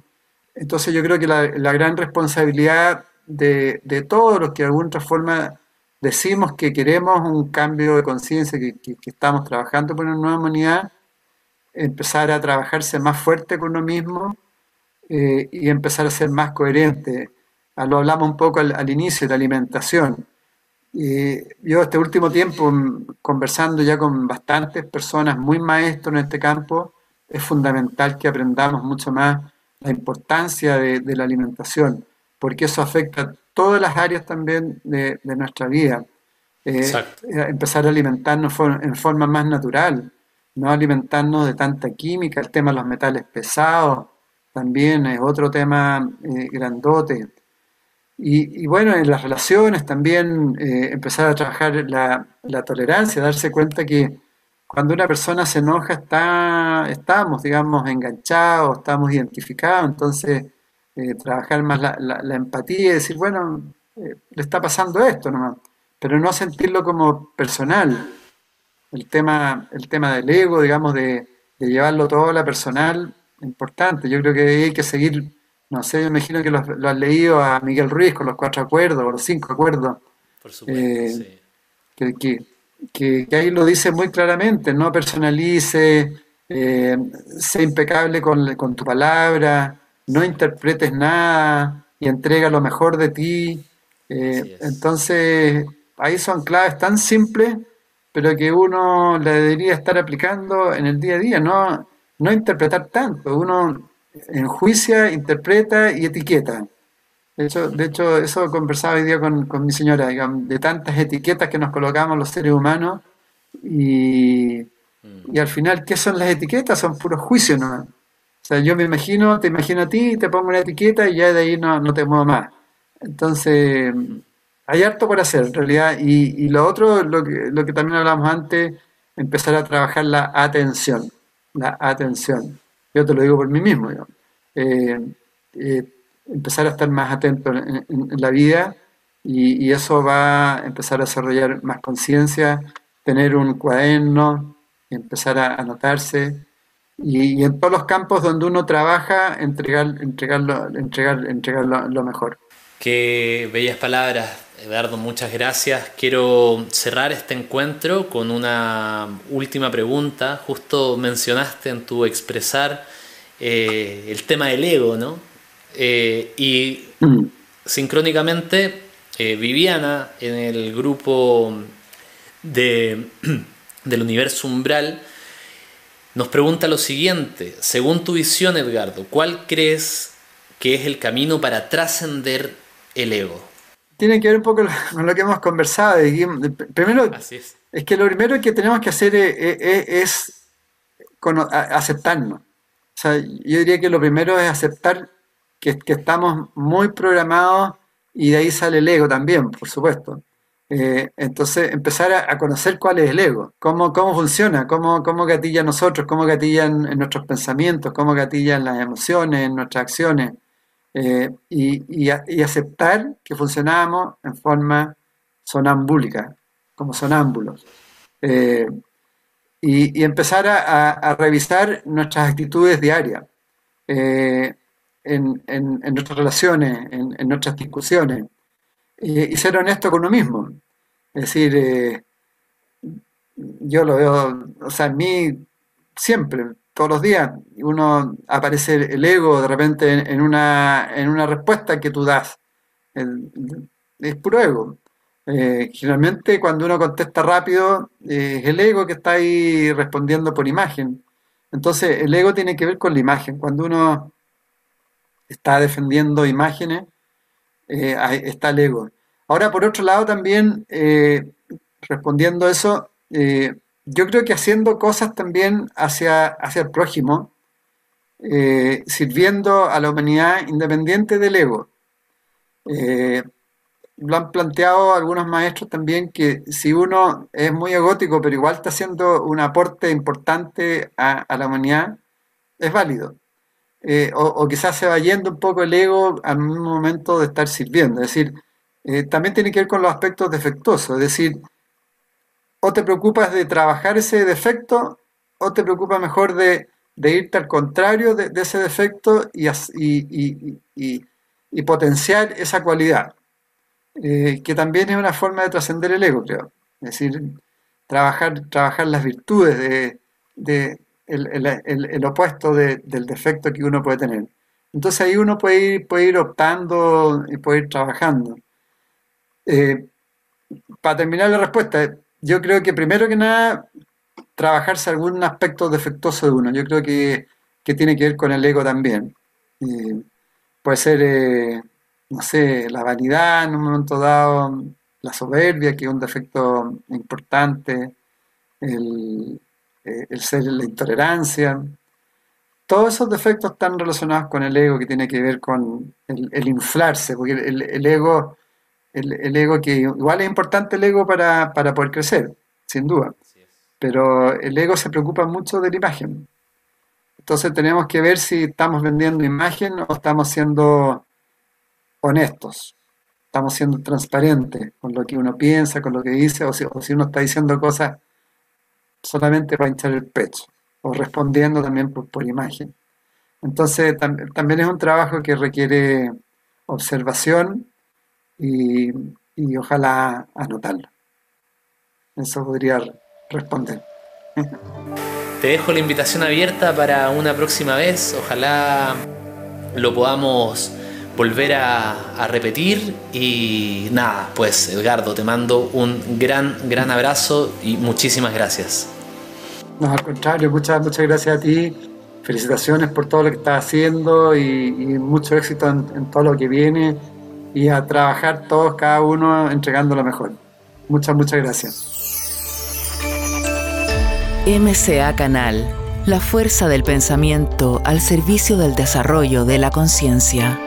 Entonces yo creo que la, gran responsabilidad de, todos los que de alguna forma decimos que queremos un cambio de conciencia, que, estamos trabajando por una nueva humanidad, empezar a trabajarse más fuerte con uno mismo eh, y empezar a ser más coherente. Ah, lo hablamos un poco al, al inicio de la alimentación. Y yo este último tiempo, mm, conversando ya con bastantes personas muy maestros en este campo, es fundamental que aprendamos mucho más la importancia de, la alimentación, porque eso afecta todas las áreas también de, nuestra vida. Eh, eh, empezar a alimentarnos en forma más natural, no alimentarnos de tanta química, el tema de los metales pesados también es otro tema eh, grandote. Y, bueno, en las relaciones también empezar a trabajar la, la, tolerancia, darse cuenta que cuando una persona se enoja está, estamos, digamos, enganchados, estamos identificados, entonces eh, trabajar más la, empatía y decir, bueno, eh, le está pasando esto nomás, pero no sentirlo como personal. El tema, el tema del ego, digamos, de, llevarlo todo a la personal, importante. Yo creo que hay que seguir, no sé, yo imagino que lo, has leído a Miguel Ruiz con los cuatro acuerdos, o los cinco acuerdos. Por supuesto, eh, que, ahí lo dice muy claramente, no personalice, sé impecable con, con tu palabra, no interpretes nada y entrega lo mejor de ti. Eh, entonces, ahí son claves tan simples, pero que uno le debería estar aplicando en el día a día, no, no interpretar tanto. Uno enjuicia, interpreta y etiqueta. De hecho, de hecho eso conversaba hoy día con, mi señora, de tantas etiquetas que nos colocamos los seres humanos y, y al final, ¿qué son las etiquetas? Son puros juicios ¿no? O sea, yo me imagino, te imagino a ti, te pongo una etiqueta y ya de ahí no, no te muevo más. Entonces, hay harto por hacer en realidad. Y, lo otro, lo que, lo que también hablamos antes, empezar a trabajar la atención. La atención. Yo te lo digo por mí mismo. Eh, eh, empezar a estar más atento en, la vida y, y, eso va a empezar a desarrollar más conciencia, tener un cuaderno, empezar a anotarse y, en todos los campos donde uno trabaja, entregar, entregarlo, entregar, entregar lo, mejor. Qué bellas palabras, Eduardo, muchas gracias. Quiero cerrar este encuentro con una última pregunta. Justo mencionaste en tu expresar eh, el tema del ego, ¿no? Eh, y sincrónicamente, eh, Viviana, en el grupo de, del universo umbral, nos pregunta lo siguiente, según tu visión, Edgardo, ¿cuál crees que es el camino para trascender el ego? Tiene que ver un poco con lo que hemos conversado. Primero, es. que lo primero que tenemos que hacer es, aceptarnos. yo diría que lo primero es aceptar que, que estamos muy programados y de ahí sale el ego también, por supuesto. Eh, entonces, empezar a, conocer cuál es el ego, cómo, cómo funciona, cómo, cómo gatilla nosotros, cómo gatilla en, nuestros pensamientos, cómo gatilla en las emociones, en nuestras acciones, eh, y, aceptar que funcionamos en forma sonambúlica, como sonámbulos. Eh, y, empezar a, revisar nuestras actitudes diarias, en, nuestras relaciones, en, nuestras discusiones, y, ser honesto con uno mismo. Es decir, eh, yo lo veo, o sea, en mí siempre, todos los días, uno aparece el ego de repente en, una, en una respuesta que tú das. es puro ego. Eh, generalmente cuando uno contesta rápido, eh, es el ego que está ahí respondiendo por imagen. Entonces el ego tiene que ver con la imagen. Cuando uno está defendiendo imágenes, está el ego. Ahora, por otro lado, también, eh, respondiendo eso, eh, yo creo que haciendo cosas también hacia, hacia el prójimo, eh, sirviendo a la humanidad independiente del ego. lo han planteado algunos maestros también que si uno es muy egótico, pero igual está haciendo un aporte importante a, la humanidad, es válido. o, o, quizás se va yendo un poco el ego al mismo momento de estar sirviendo. Es decir, eh, también tiene que ver con los aspectos defectuosos, es decir, o te preocupas de trabajar ese defecto o te preocupas mejor de, irte al contrario de, ese defecto y, potenciar esa cualidad, eh, que también es una forma de trascender el ego, creo. Es decir, trabajar, trabajar las virtudes de, opuesto del defecto que uno puede tener. Entonces ahí uno puede ir, puede ir optando y puede ir trabajando. Eh, para terminar la respuesta, yo creo que primero que nada, trabajarse algún aspecto defectuoso de uno. Yo creo que, tiene que ver con el ego también. puede ser, eh, no sé, la vanidad en un momento dado, la soberbia, que es un defecto importante, el, eh, el ser la intolerancia. Todos esos defectos están relacionados con el ego, que tiene que ver con el, inflarse, porque el, ego, el, ego que igual es importante el ego para, para poder crecer, sin duda, pero el ego se preocupa mucho de la imagen. Entonces tenemos que ver si estamos vendiendo imagen o estamos siendo honestos, estamos siendo transparentes con lo que uno piensa, con lo que dice, o si, uno está diciendo cosas solamente para hinchar el pecho, o respondiendo también por, imagen. Entonces también es un trabajo que requiere observación y, y ojalá anotarlo. Eso podría responder. Te dejo la invitación abierta para una próxima vez. Ojalá lo podamos volver a, repetir. Y nada, pues Edgardo, te mando un gran, gran abrazo y muchísimas gracias. No, al contrario, muchas, muchas gracias a ti. Felicitaciones por todo lo que estás haciendo y, mucho éxito en, en, todo lo que viene y a trabajar todos, cada uno entregando lo mejor. Muchas, muchas gracias. MCA Canal, la fuerza del pensamiento al servicio del desarrollo de la conciencia.